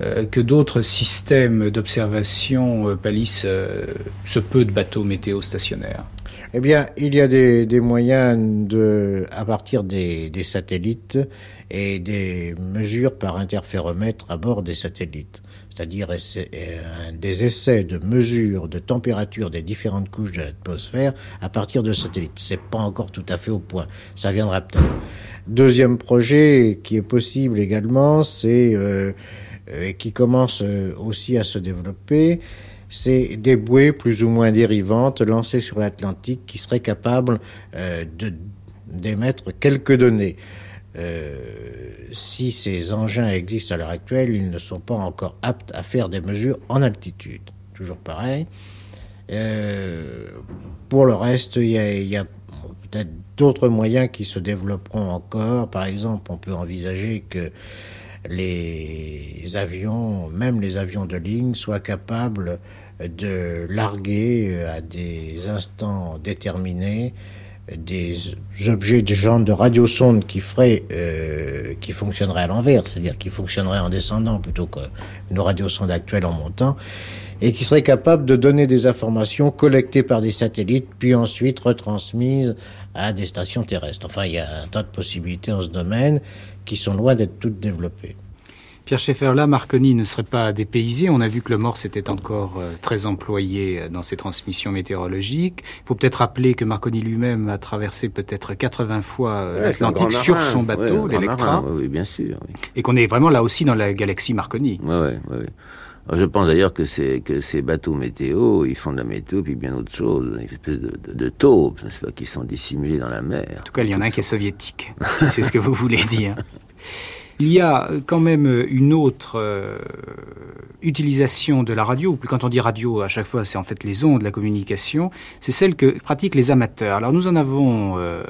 euh, que d'autres systèmes d'observation euh, palissent euh, ce peu de bateaux météo stationnaires. Eh bien, il y a des, moyens de, à partir des, satellites et des mesures par interféromètre à bord des satellites, c'est-à-dire des essais de mesure de température des différentes couches de l'atmosphère à partir de satellites. C'est pas encore tout à fait au point. Ça viendra peut-être. Deuxième projet qui est possible également, c'est euh, et qui commence aussi à se développer, c'est des bouées plus ou moins dérivantes lancées sur l'Atlantique qui seraient capables euh, d'émettre quelques données. Euh, si ces engins existent à l'heure actuelle, ils ne sont pas encore aptes à faire des mesures en altitude. Toujours pareil. Euh, pour le reste, il y a, y a peut-être d'autres moyens qui se développeront encore. Par exemple, on peut envisager que les avions, même les avions de ligne, soient capables de larguer à des instants déterminés des objets de genre de radiosonde qui feraient, euh, qui fonctionneraient à l'envers, c'est-à-dire qui fonctionneraient en descendant plutôt que nos radiosondes actuelles en montant, et qui seraient capables de donner des informations collectées par des satellites, puis ensuite retransmises à des stations terrestres. Enfin, il y a un de possibilités en ce domaine qui sont loin d'être toutes développées. Pierre Schaeffer, là, Marconi ne serait pas dépaysé. On a vu que le morse était encore euh, très employé euh, dans ses transmissions météorologiques. Il faut peut-être rappeler que Marconi lui-même a traversé peut-être 80 fois euh, Ouais, l'Atlantique sur marin. son bateau, Ouais, l'Electra, Oui, bien sûr. oui. et qu'on est vraiment là aussi dans la galaxie Marconi. Ouais, Je pense d'ailleurs que, ces bateaux météo, ils font de la météo, puis bien autre chose, une espèce de, de, de taupes, n'est-ce pas, qui sont dissimulés dans la mer. En tout cas, il y en a un qui est soviétique, si c'est ce que vous voulez dire. Il y a quand même une autre euh, utilisation de la radio, quand on dit radio, à chaque fois, c'est en fait les ondes, la communication, c'est celle que pratiquent les amateurs. Alors nous en avons euh,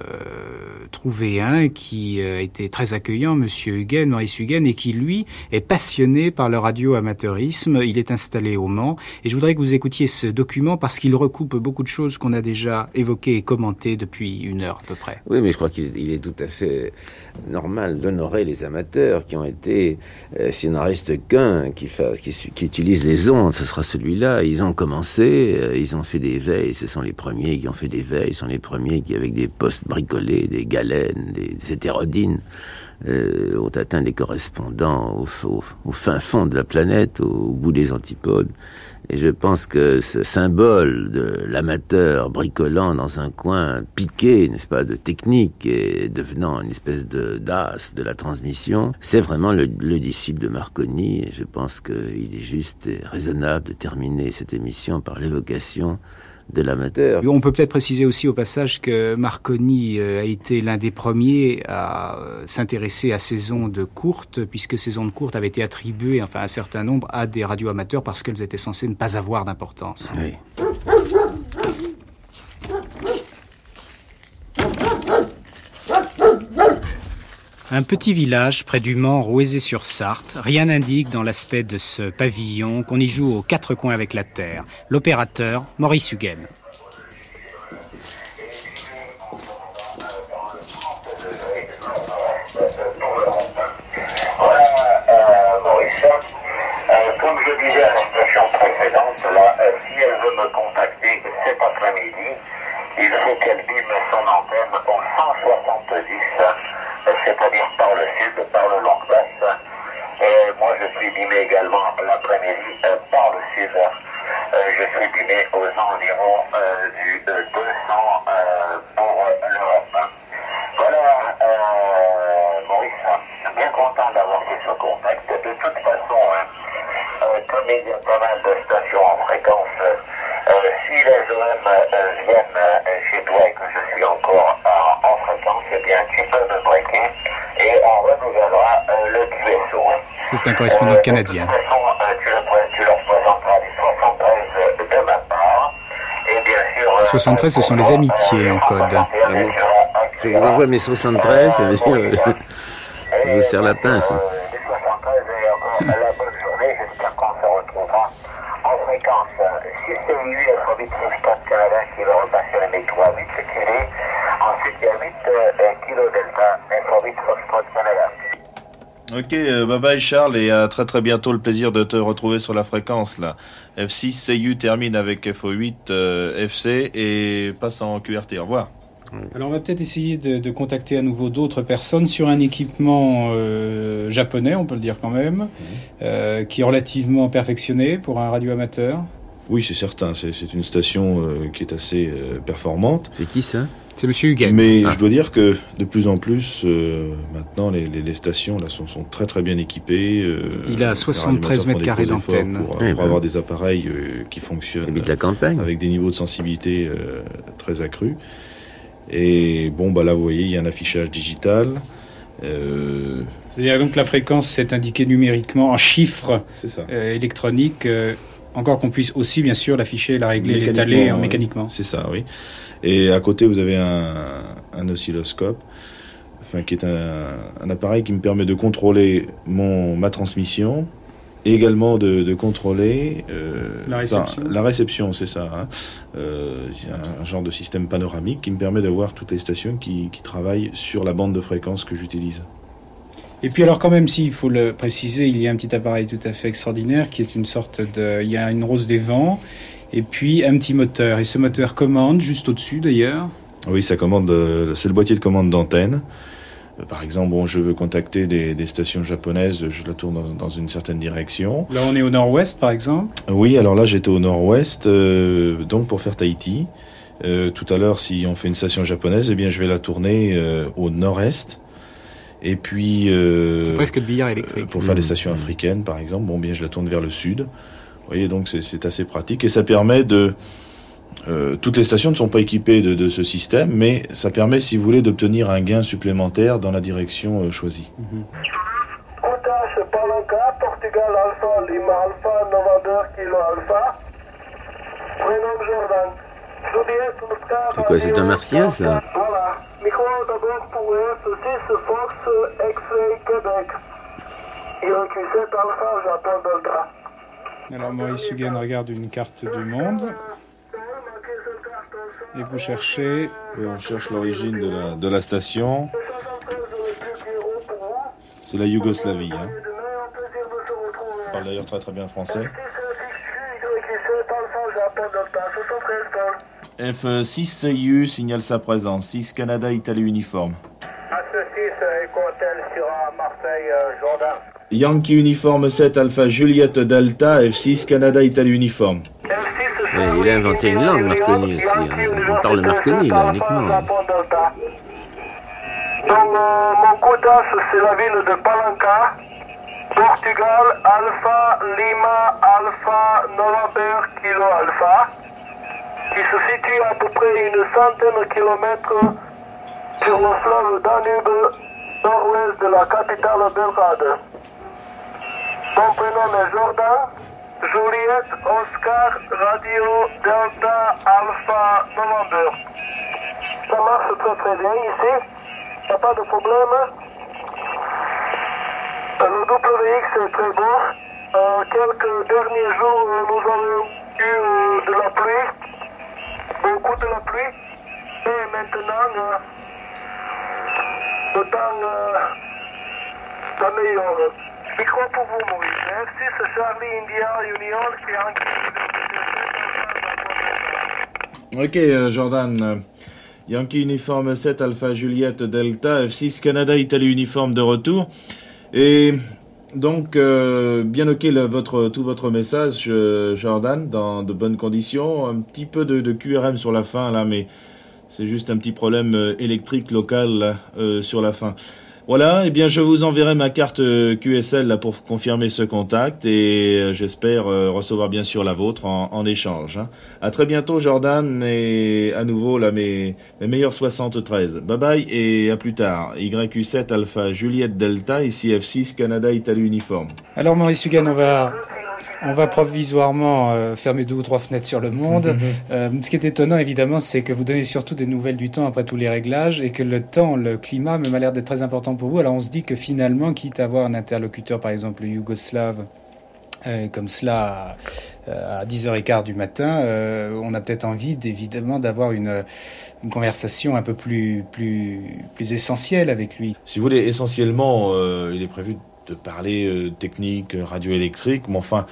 trouvé un qui euh, était très accueillant, Monsieur Huguen, Maurice Huguen, et qui, lui, est passionné par le radio-amateurisme. Il est installé au Mans, et je voudrais que vous écoutiez ce document parce qu'il recoupe beaucoup de choses qu'on a déjà évoquées et commentées depuis une heure à peu près. Oui, mais je crois qu'il il est tout à fait normal d'honorer les amateurs qui ont été, euh, s'il n'en reste qu'un qui, qui, utilise les ondes, ce sera celui-là. Ils ont commencé, euh, ils ont fait des veilles, ce sont les premiers qui ont fait des veilles, ce sont les premiers qui, avec des postes bricolés, des galènes, des, des hétérodines, euh, ont atteint les correspondants au, fin fond de la planète, au bout des antipodes. Et je pense que ce symbole de l'amateur bricolant dans un coin piqué, n'est-ce pas, de technique et devenant une espèce de d'as de la transmission, c'est vraiment le, le disciple de Marconi. Et je pense qu'il est juste et raisonnable de terminer cette émission par l'évocation de l'amateur. On peut peut-être préciser aussi au passage que Marconi euh, a été l'un des premiers à euh, s'intéresser à ces ondes courtes, puisque ces ondes courtes avaient été attribuées, enfin un certain nombre, à des radios amateurs parce qu'elles étaient censées ne pas avoir d'importance. Oui. Un petit village près du Mans, Rouezé-sur-Sarthe. Rien n'indique dans l'aspect de ce pavillon qu'on y joue aux quatre coins avec la terre. L'opérateur, Maurice Huguen. Euh, Maurice, comme je disais à l'expression précédente, euh, si elle veut me contacter cet après-midi, il faut qu'elle bime son antenne au 170, euh, c'est-à-dire par le sud, par le long. Et moi, je suis bimé également l'après-midi euh, par le sud. Euh, je suis bimé aux environs euh, du euh, 200 euh, pour euh, l'Europe. Voilà, euh, Maurice, bien content d'avoir fait ce contact. De toute comme il y a pas mal de stations en fréquence, euh, si les OM euh, viennent euh, chez toi et que je suis encore en, en fréquence, eh bien tu peux me breaker et on renouvellera euh, le QSO. Ça, c'est un correspondant canadien. De toute façon, euh, tu, le, pré- tu leur présenteras les 73 de ma part. Et bien sûr. euh, 73, ce sont les amitiés en code. Je vous envoie mes 73, ça veut dire, euh, je vous serre la pince. la bonne journée, j'espère qu'on se retrouvera en fréquence. Si c'est lui, F8 64 Canada qui va repasser le métro à 8 kg. Ensuite, il y a 8 euh, kg Delta F8 Foxtrot Canada. Ok, euh, bye bye Charles et à très très bientôt. Le plaisir de te retrouver sur la fréquence là. F6 CU termine avec FO8 euh, FC et passe en QRT. Au revoir. Alors on va peut-être essayer de, de contacter à nouveau d'autres personnes sur un équipement euh, japonais, on peut le dire quand même, euh, qui est relativement perfectionné pour un radio amateur. Oui, c'est certain. C'est une station euh, qui est assez euh, performante. C'est qui ça? C'est Monsieur Huguen. Mais Ah. je dois dire que de plus en plus, euh, maintenant, les, les- les stations là sont, sont très très bien équipées. euh, Il a les 73 radiomètres font mètres carrés d'antenne. Pour, pour ben. avoir des appareils euh, qui fonctionnent Habite la campagne. avec des niveaux de sensibilité euh, très accrus. Et bon, bah là, vous voyez, il y a un affichage digital. Euh, C'est-à-dire donc la fréquence c'est indiqué numériquement en chiffres C'est ça. euh, électroniques, euh, encore qu'on puisse aussi bien sûr l'afficher, la régler, l'étaler en euh, mécaniquement. C'est ça, oui. Et à côté, vous avez un, un oscilloscope, enfin, qui est un, un appareil qui me permet de contrôler mon, ma transmission, et également de, de contrôler euh, La réception. ben, réception, c'est ça. hein. Euh, un, un genre de système panoramique qui me permet d'avoir toutes les stations qui, qui travaillent sur la bande de fréquence que j'utilise. Et puis alors quand même, s'il faut le préciser, il y a un petit appareil tout à fait extraordinaire qui est une sorte de... Il y a une rose des vents et puis un petit moteur. Et ce moteur commande juste au-dessus d'ailleurs. Oui, ça commande, euh, c'est le boîtier de commande d'antenne. Euh, Par exemple, bon, je veux contacter des, des stations japonaises, je la tourne dans, dans une certaine direction. Là on est au nord-ouest par exemple. Oui, alors là j'étais au nord-ouest, euh, donc pour faire Tahiti. Euh, tout à l'heure, si on fait une station japonaise, eh bien je vais la tourner euh, au nord-est. Et puis, euh, C'est presque le billard électrique. pour faire des stations africaines, par exemple, bon, bien je la tourne vers le sud. Vous voyez, donc c'est- c'est assez pratique et ça permet de. Euh, toutes les stations ne sont pas équipées de, de ce système, mais ça permet, si vous voulez, d'obtenir un gain supplémentaire dans la direction euh, choisie. C'est quoi, c'est un martien, ça Voilà. Micro d'abord pour F6 Fox X-Ray Québec. IRQ7 Alpha, Japon Delta. Alors Maurice Huguen regarde une carte du monde. Et vous cherchez... Et on cherche l'origine de la, de la station. C'est la Yougoslavie. Hein. On parle d'ailleurs très très bien français. IRQ7 Alpha, Japon Delta. 73 Paul. F6CU signale sa présence. 6 Canada Italie uniforme. A6 Ecotel sur Marseille, Jordan. Yankee uniforme 7 Alpha Juliette Delta F6 Canada Italie uniforme. Ouais, il a inventé une langue, Marconi aussi. hein. On parle de Marconi, là, uniquement. Donc, euh, mon codage, c'est la ville de Palanca, Portugal, Alpha, Lima, Alpha, November, Kilo Alpha, qui se situe à peu près une centaine de kilomètres sur le fleuve Danube, nord-ouest de la capitale Belgrade. Mon prénom est Jordan, Juliette, Oscar, Radio, Delta, Alpha, November. Ça marche très très bien ici. Il n'y a pas de problème. Euh, Le WX est très beau. Euh, quelques derniers jours, euh, nous avons eu euh, de la pluie. Beaucoup de la pluie. Et maintenant, le temps s'améliore. Micro pour vous, Maurice. F6 Charlie India Union qui est Ok euh, Jordan. Euh, Yankee uniforme 7 Alpha Juliette Delta F6 Canada Italie uniforme de retour. Et donc euh, bien ok le- votre, tout votre message euh, Jordan dans de bonnes conditions. Un petit peu de, de QRM sur la fin là mais c'est juste un petit problème électrique local là, euh, sur la fin. Voilà, eh bien je vous enverrai ma carte euh, QSL là pour confirmer ce contact et euh, j'espère euh, recevoir bien sûr la vôtre en, en échange. hein. À très bientôt Jordan et à nouveau là mes, mes meilleurs 73. Bye bye et à plus tard. YQ7 Alpha Juliette Delta ici F6 Canada Italie Uniforme. Alors Maurice Hugan, on va provisoirement euh, fermer deux ou trois fenêtres sur le monde. Mhm. Euh, ce qui est étonnant évidemment, c'est que vous donnez surtout des nouvelles du temps après tous les réglages et que le temps, le climat même a l'air d'être très important pour vous. Alors on se dit que finalement, quitte à avoir un interlocuteur par exemple yougoslave euh, comme cela euh, à 10h15 du matin, euh, on a peut-être envie évidemment d'avoir une, une conversation un peu plus, plus, plus essentielle avec lui. Si vous voulez, essentiellement, euh, il est prévu de parler euh, technique, radioélectrique, mais enfin,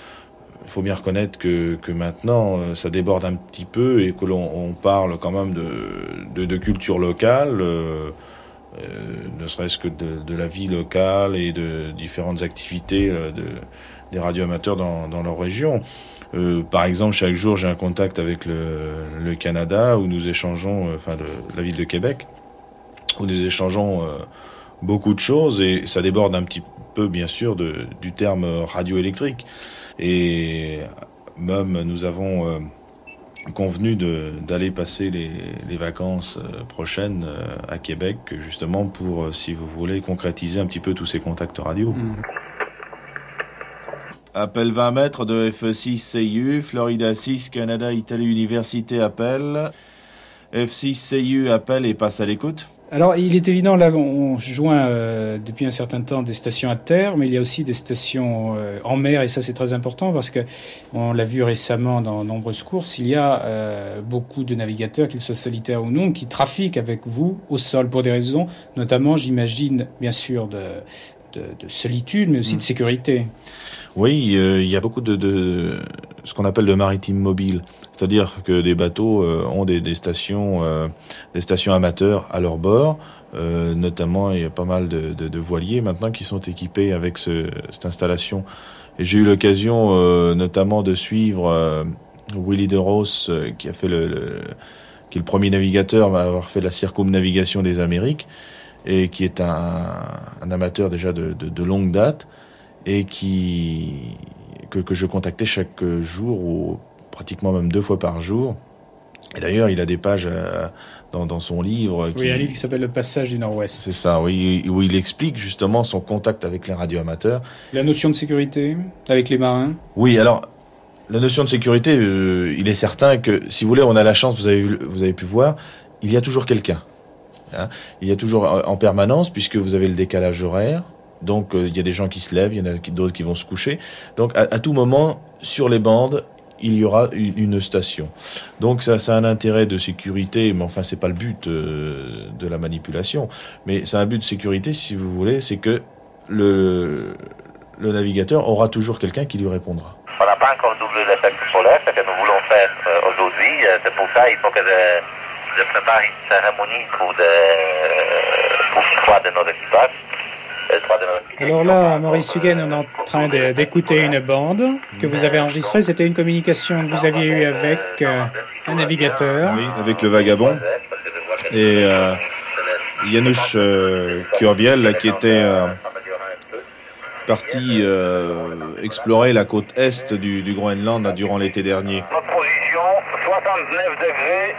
il faut bien reconnaître que, que maintenant, euh, ça déborde un petit peu et que l'on on parle quand même de, de, de culture locale, euh, euh, ne serait-ce que de, de la vie locale et de différentes activités euh, de, des radioamateurs dans, dans leur région. Euh, par exemple, chaque jour, j'ai un contact avec le, le Canada où nous échangeons, enfin, la ville de Québec, où nous échangeons beaucoup de choses et ça déborde un petit peu, bien sûr, de, du terme radioélectrique. Et même, nous avons euh, convenu de- d'aller passer les, les vacances euh, prochaines euh, à Québec, justement pour, si vous voulez, concrétiser un petit peu tous ces contacts radio. Appel 20 mètres de F6 CU, Florida 6, Canada, Italie, Université appelle. F6 CU appelle et passe à l'écoute. Alors, il est évident, là, on joint euh, depuis un certain temps des stations à terre, mais il y a aussi des stations euh, en mer, et ça, c'est très important parce que on l'a vu récemment dans nombreuses courses, il y a euh, beaucoup de navigateurs, qu'ils soient solitaires ou non, qui trafiquent avec vous au sol pour des raisons, notamment, j'imagine, bien sûr, de, de, de solitude, mais aussi de sécurité. Oui, euh, il y a beaucoup de, de ce qu'on appelle de maritime mobile, c'est-à-dire que des bateaux euh, ont des, des stations, euh, des stations amateurs à leur bord. Euh, notamment, il y a pas mal de, de, de voiliers maintenant qui sont équipés avec ce, cette installation. Et j'ai eu l'occasion, notamment, de suivre Willy de Ross, qui a fait le, le- qui est le premier navigateur à avoir fait la circumnavigation des Amériques et qui est un, un amateur déjà de, de, de longue date et qui que, que je contactais chaque jour ou pratiquement même deux fois par jour. Et d'ailleurs, il a des pages euh, dans, dans son livre. Oui, qui- un livre qui s'appelle Le Passage du Nord-Ouest. C'est ça, oui, où il explique justement son contact avec les radioamateurs. La notion de sécurité avec les marins. Oui, alors la notion de sécurité, euh, il est certain que si vous voulez, on a la chance, vous avez, vous avez pu voir, il y a toujours quelqu'un. hein. il y a toujours en en permanence, puisque vous avez le décalage horaire. Donc euh, il y a des gens qui se lèvent, il y en a d'autres qui vont se coucher. Donc à, à tout moment, sur les bandes, il y aura une, station. Donc ça, ça a un intérêt de sécurité, mais enfin c'est pas le but euh, de la manipulation. Mais c'est un but de sécurité, si vous voulez, c'est que le, le navigateur aura toujours quelqu'un qui lui répondra. On n'a pas encore doublé l'effet polaire, ce que nous voulons faire euh, aujourd'hui. Euh, c'est pour ça qu'il faut que je, je prépare une cérémonie pour, de, pour de nos équipages. Alors là, Maurice Huguen, on est en train d'écouter une bande que vous avez enregistrée. C'était une communication que vous aviez eue avec euh, un navigateur. Oui, avec le vagabond. Et euh, Janusz euh, Kurbiel, là, qui était euh, parti euh, explorer la côte est du, du Groenland là, durant l'été dernier. Notre position, 69 degrés,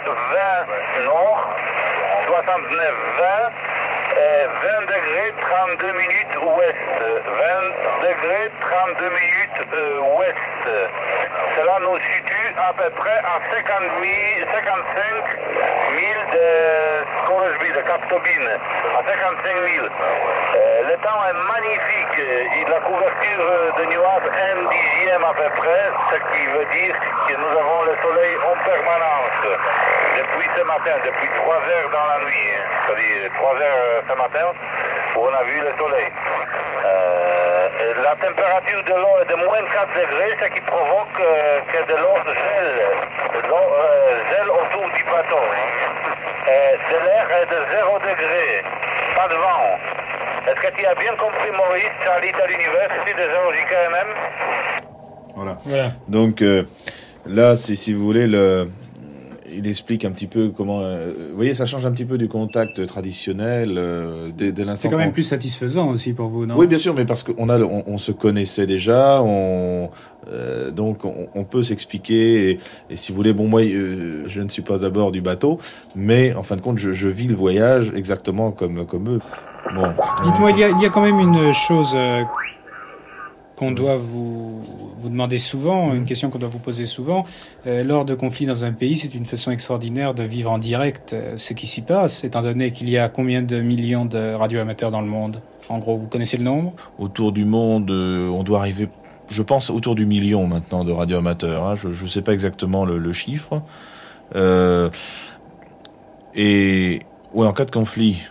20 nord, 69, 20, et 20 degrés, 32 minutes ouest, 20 degrés, 32 minutes euh, ouest. Cela nous situe à peu près à 50 000, 55 000 de Scoresby, de Cap Tobin, à 55 000. Euh, le temps est magnifique, et la couverture de nuages un dixième à peu près, ce qui veut dire que nous avons le soleil en permanence depuis ce matin, depuis 3 heures dans la nuit, hein. c'est-à-dire 3 heures ce matin où on a vu le soleil. Euh, la température de l'eau est de moins 4 degrés, ce qui provoque euh, que de l'eau gèle, l'eau euh, gèle autour du bateau. Et de l'air est de 0 degré, pas de vent. Est-ce que tu as bien compris, Maurice, Charlie à l'université de géologie KMM Voilà. Donc euh, là, c'est si vous voulez le. Il explique un petit peu comment. euh, vous voyez, ça change un petit peu du contact traditionnel euh, dès, dès l'instant. C'est quand même plus satisfaisant aussi pour vous, non? Oui, bien sûr, mais parce qu'on a, on, on se connaissait déjà, on, euh, donc on, on peut s'expliquer. Et, et si vous voulez, bon, moi, euh, je ne suis pas à bord du bateau, mais en fin de compte, je, je vis le voyage exactement comme, comme eux. Bon. Dites-moi, il y, a- il y a quand même une chose qu'on doit vous, vous demander souvent, une question qu'on doit vous poser souvent. Euh, lors de conflits dans un pays, c'est une façon extraordinaire de vivre en direct euh, ce qui s'y passe, étant donné qu'il y a combien de millions de radioamateurs dans le monde? En gros, vous connaissez le nombre? Autour du monde, euh, on doit arriver, je pense, autour du million maintenant de radioamateurs. hein. Je ne sais pas exactement le, chiffre. Et ouais, en cas de conflit.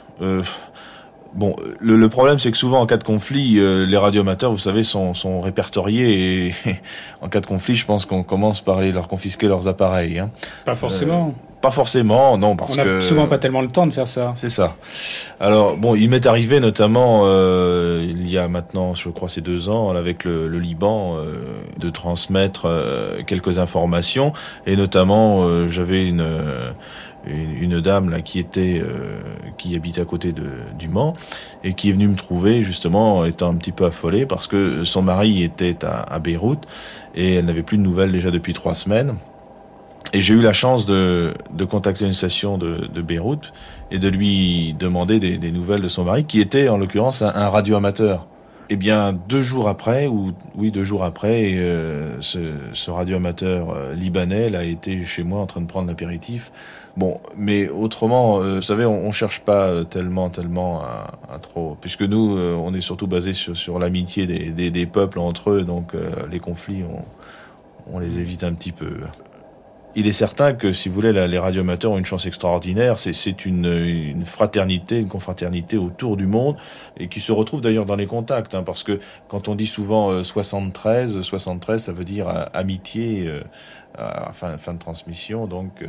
Bon, le, le problème, c'est que souvent, en cas de conflit, euh, les radioamateurs, vous savez, sont, sont répertoriés. Et en cas de conflit, je pense qu'on commence par aller leur confisquer leurs appareils. hein. Pas forcément. Euh, pas forcément, non, parce On n'a que souvent pas tellement le temps de faire ça. c'est ça. Alors bon, il m'est arrivé notamment euh, il y a maintenant, je crois, c'est deux ans, avec le, le Liban, euh, de transmettre euh, quelques informations et notamment euh, j'avais une, euh, une une dame là qui était euh, qui habitait à côté de, du Mans et qui est venue me trouver justement étant un petit peu affolée parce que son mari était à, à Beyrouth et elle n'avait plus de nouvelles déjà depuis trois semaines. Et j'ai eu la chance de, de contacter une station de, de Beyrouth et de lui demander des, des nouvelles de son mari, qui était en l'occurrence un, un radioamateur. Eh bien, deux jours après, ou oui, deux jours après, euh, ce, ce radioamateur euh, libanais là, a été chez moi en train de prendre l'apéritif. Bon, mais autrement, euh, vous savez, on, on cherche pas euh, tellement, tellement à, trop, puisque nous, euh, on est surtout basé sur, l'amitié des, peuples entre eux, donc les conflits, on, les évite un petit peu. Il est certain que, si vous voulez, les radioamateurs ont une chance extraordinaire. C'est- une, fraternité, une confraternité autour du monde et qui se retrouve d'ailleurs dans les contacts. hein, parce que quand on dit souvent euh, 73, 73, ça veut dire amitié à fin, fin de transmission. Donc,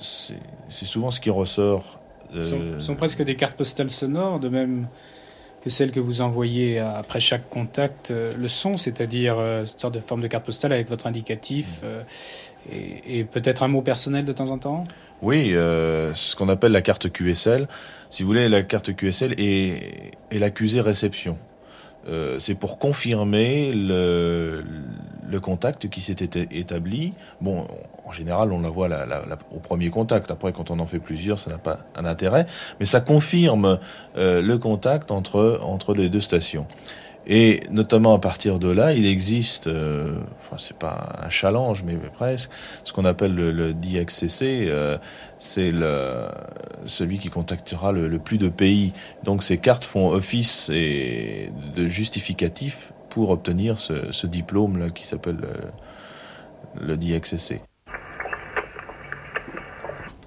c'est souvent ce qui ressort. euh, Ce sont, presque des cartes postales sonores, de même que celles que vous envoyez après chaque contact euh, le son, c'est-à-dire euh, cette sorte de forme de carte postale avec votre indicatif euh, et, et peut-être un mot personnel de temps en temps? Oui, euh, ce qu'on appelle la carte QSL. Si vous voulez, la carte QSL est, est l'accusé réception. Euh, c'est pour confirmer le, le contact qui éta- établi. Bon, en général, on la voit au premier contact. Après, quand on en fait plusieurs, ça n'a pas un intérêt. Mais ça confirme euh, le contact entre, les deux stations. Et notamment à partir de là, il existe, euh, enfin c'est pas un challenge, mais presque, ce qu'on appelle le, DXCC, euh, c'est celui qui contactera le, le plus de pays. Donc ces cartes font office et de justificatif pour obtenir ce, ce diplôme là qui s'appelle le, le DXCC.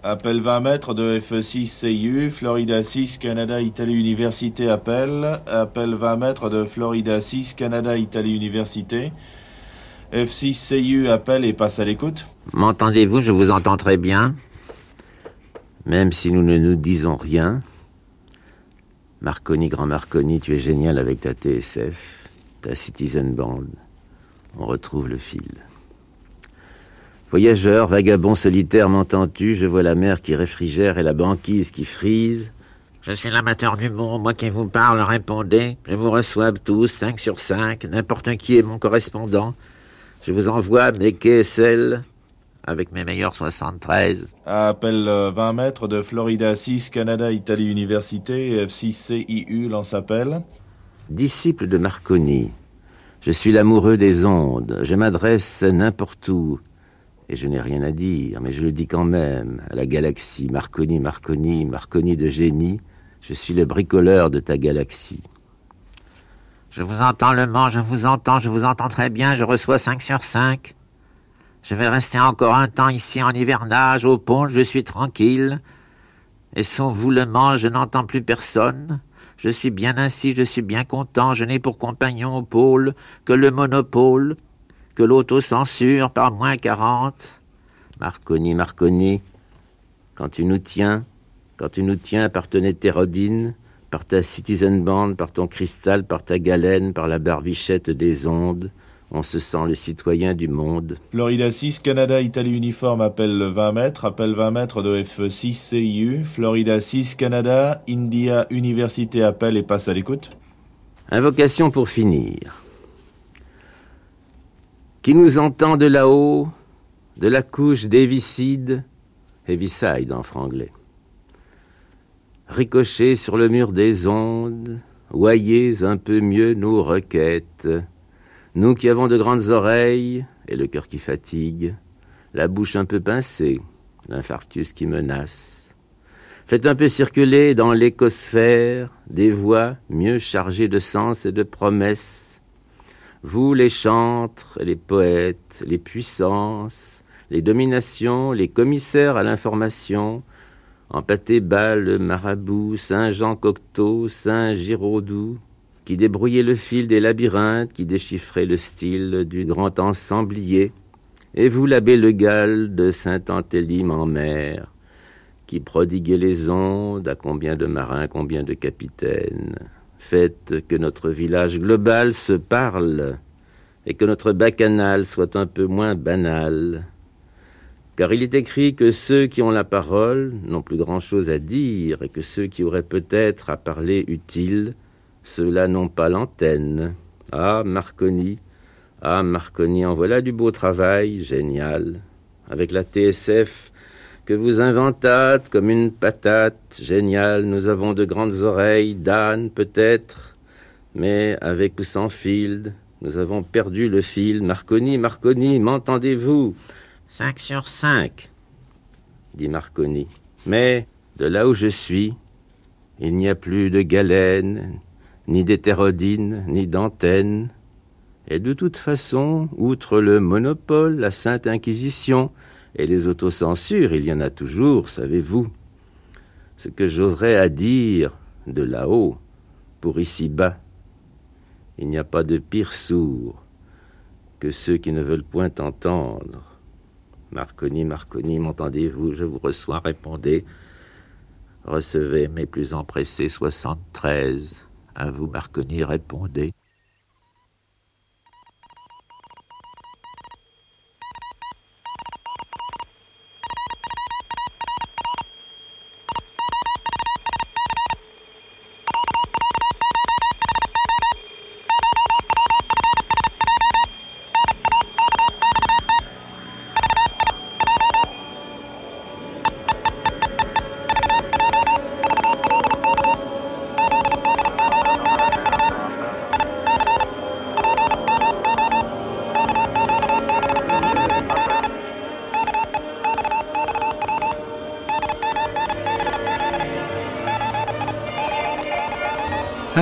Appel 20 mètres de F6 CIU, Florida 6, Canada, Italie, Université, appel. Appel 20 mètres de Florida 6, Canada, Italie, Université. F6 CIU, appel et passe à l'écoute. M'entendez-vous? Je vous entends très bien. Même si nous ne nous disons rien. Marconi, grand Marconi, tu es génial avec ta TSF, ta Citizen Band. On retrouve le fil. Voyageur, vagabond solitaire, m'entends-tu? Je vois la mer qui réfrigère et la banquise qui frise. Je suis l'amateur du monde, moi qui vous parle, répondez. Je vous reçois tous, 5 sur 5, n'importe qui est mon correspondant. Je vous envoie mes KSL avec mes meilleurs 73. Appel euh, 20 mètres de Florida 6, Canada, Italie, Université. F6 CIU lance appel. Disciple de Marconi, je suis l'amoureux des ondes, je m'adresse n'importe où, et je n'ai rien à dire, mais je le dis quand même, à la galaxie Marconi, Marconi, Marconi de génie, je suis le bricoleur de ta galaxie. Je vous entends le Mans, je vous entends, je vous entends très bien, je reçois 5 sur 5. Je vais rester encore un temps ici en hivernage, au pont, je suis tranquille. Et sans vous le Mans, je n'entends plus personne. Je suis bien ainsi, je suis bien content, je n'ai pour compagnon au pôle que le monopole, que l'autocensure par moins 40. Marconi, Marconi, quand tu nous tiens, quand tu nous tiens par ton hétérodine, par ta citizen band, par ton cristal, par ta galène, par la barbichette des ondes, On se sent le citoyen du monde. Florida 6, Canada, Italie uniforme appelle 20 mètres, appelle 20 mètres de F6 CIU. Florida 6, Canada, India Université appelle et passe à l'écoute. Invocation pour finir. Qui nous entend de là-haut, de la couche d'Hévicide, Heaviside en franglais. Ricochez sur le mur des ondes, voyez un peu mieux nos requêtes. Nous qui avons de grandes oreilles et le cœur qui fatigue, la bouche un peu pincée, l'infarctus qui menace. Faites un peu circuler dans l'écosphère des voix mieux chargées de sens et de promesses. Vous les chantres, les poètes, les puissances, les dominations, les commissaires à l'information, Empâté Bâle, Marabout, Saint-Jean Cocteau, Saint Giraudoux, qui débrouillait le fil des labyrinthes, qui déchiffrait le style du grand ensemblier, et vous l'abbé Le Gall de Saint-Antélim en mer, qui prodiguait les ondes à combien de marins, combien de capitaines. Faites que notre village global se parle, et que notre bacchanal soit un peu moins banal, car il est écrit que ceux qui ont la parole n'ont plus grand-chose à dire, et que ceux qui auraient peut-être à parler utile, ceux-là n'ont pas l'antenne. Ah, Marconi, ah, Marconi, en voilà du beau travail, génial. Avec la TSF que vous inventâtes comme une patate, génial, nous avons de grandes oreilles, d'âne peut-être, mais avec ou sans fil, nous avons perdu le fil. Marconi, Marconi, m'entendez-vous? Cinq sur cinq, dit Marconi. Mais de là où je suis, il n'y a plus de galène, ni d'hétérodine, ni d'antenne. Et de toute façon, outre le monopole, la Sainte Inquisition et les autocensures, il y en a toujours, savez-vous. Ce que j'aurais à dire de là-haut pour ici-bas. Il n'y a pas de pire sourd que ceux qui ne veulent point entendre. Marconi, Marconi, m'entendez-vous? Je vous reçois, répondez. Recevez mes plus empressés 73. À vous, Marconi, répondez.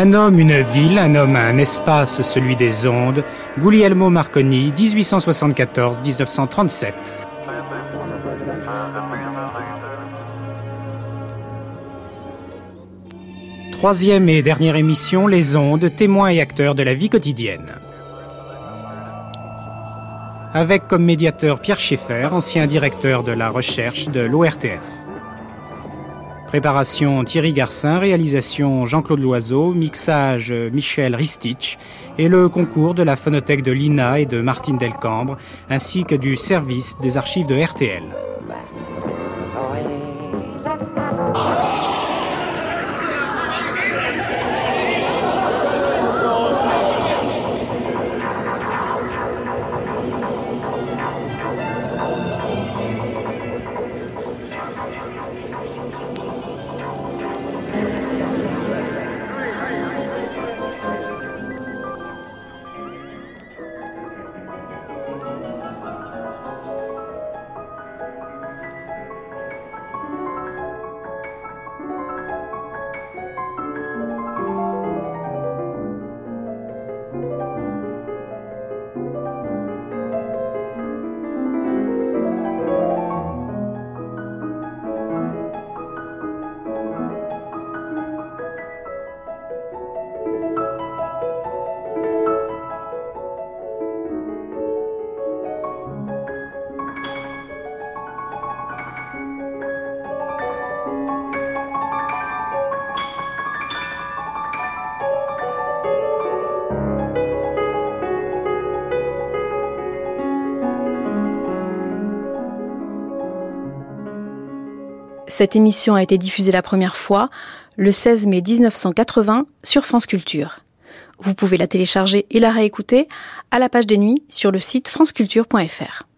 Un homme, une ville, un homme, un espace, celui des ondes. Guglielmo Marconi, 1874-1937. Troisième et dernière émission, Les ondes, témoins et acteurs de la vie quotidienne. Avec comme médiateur Pierre Schaeffer, ancien directeur de la recherche de l'ORTF. Préparation Thierry Garcin, réalisation Jean-Claude Loiseau, mixage Michel Ristich et le concours de la phonothèque de l'INA et de Martine Delcambre, ainsi que du service des archives de RTL. Cette émission a été diffusée la première fois le 16 mai 1980 sur France Culture. Vous pouvez la télécharger et la réécouter à la page des nuits sur le site franceculture.fr.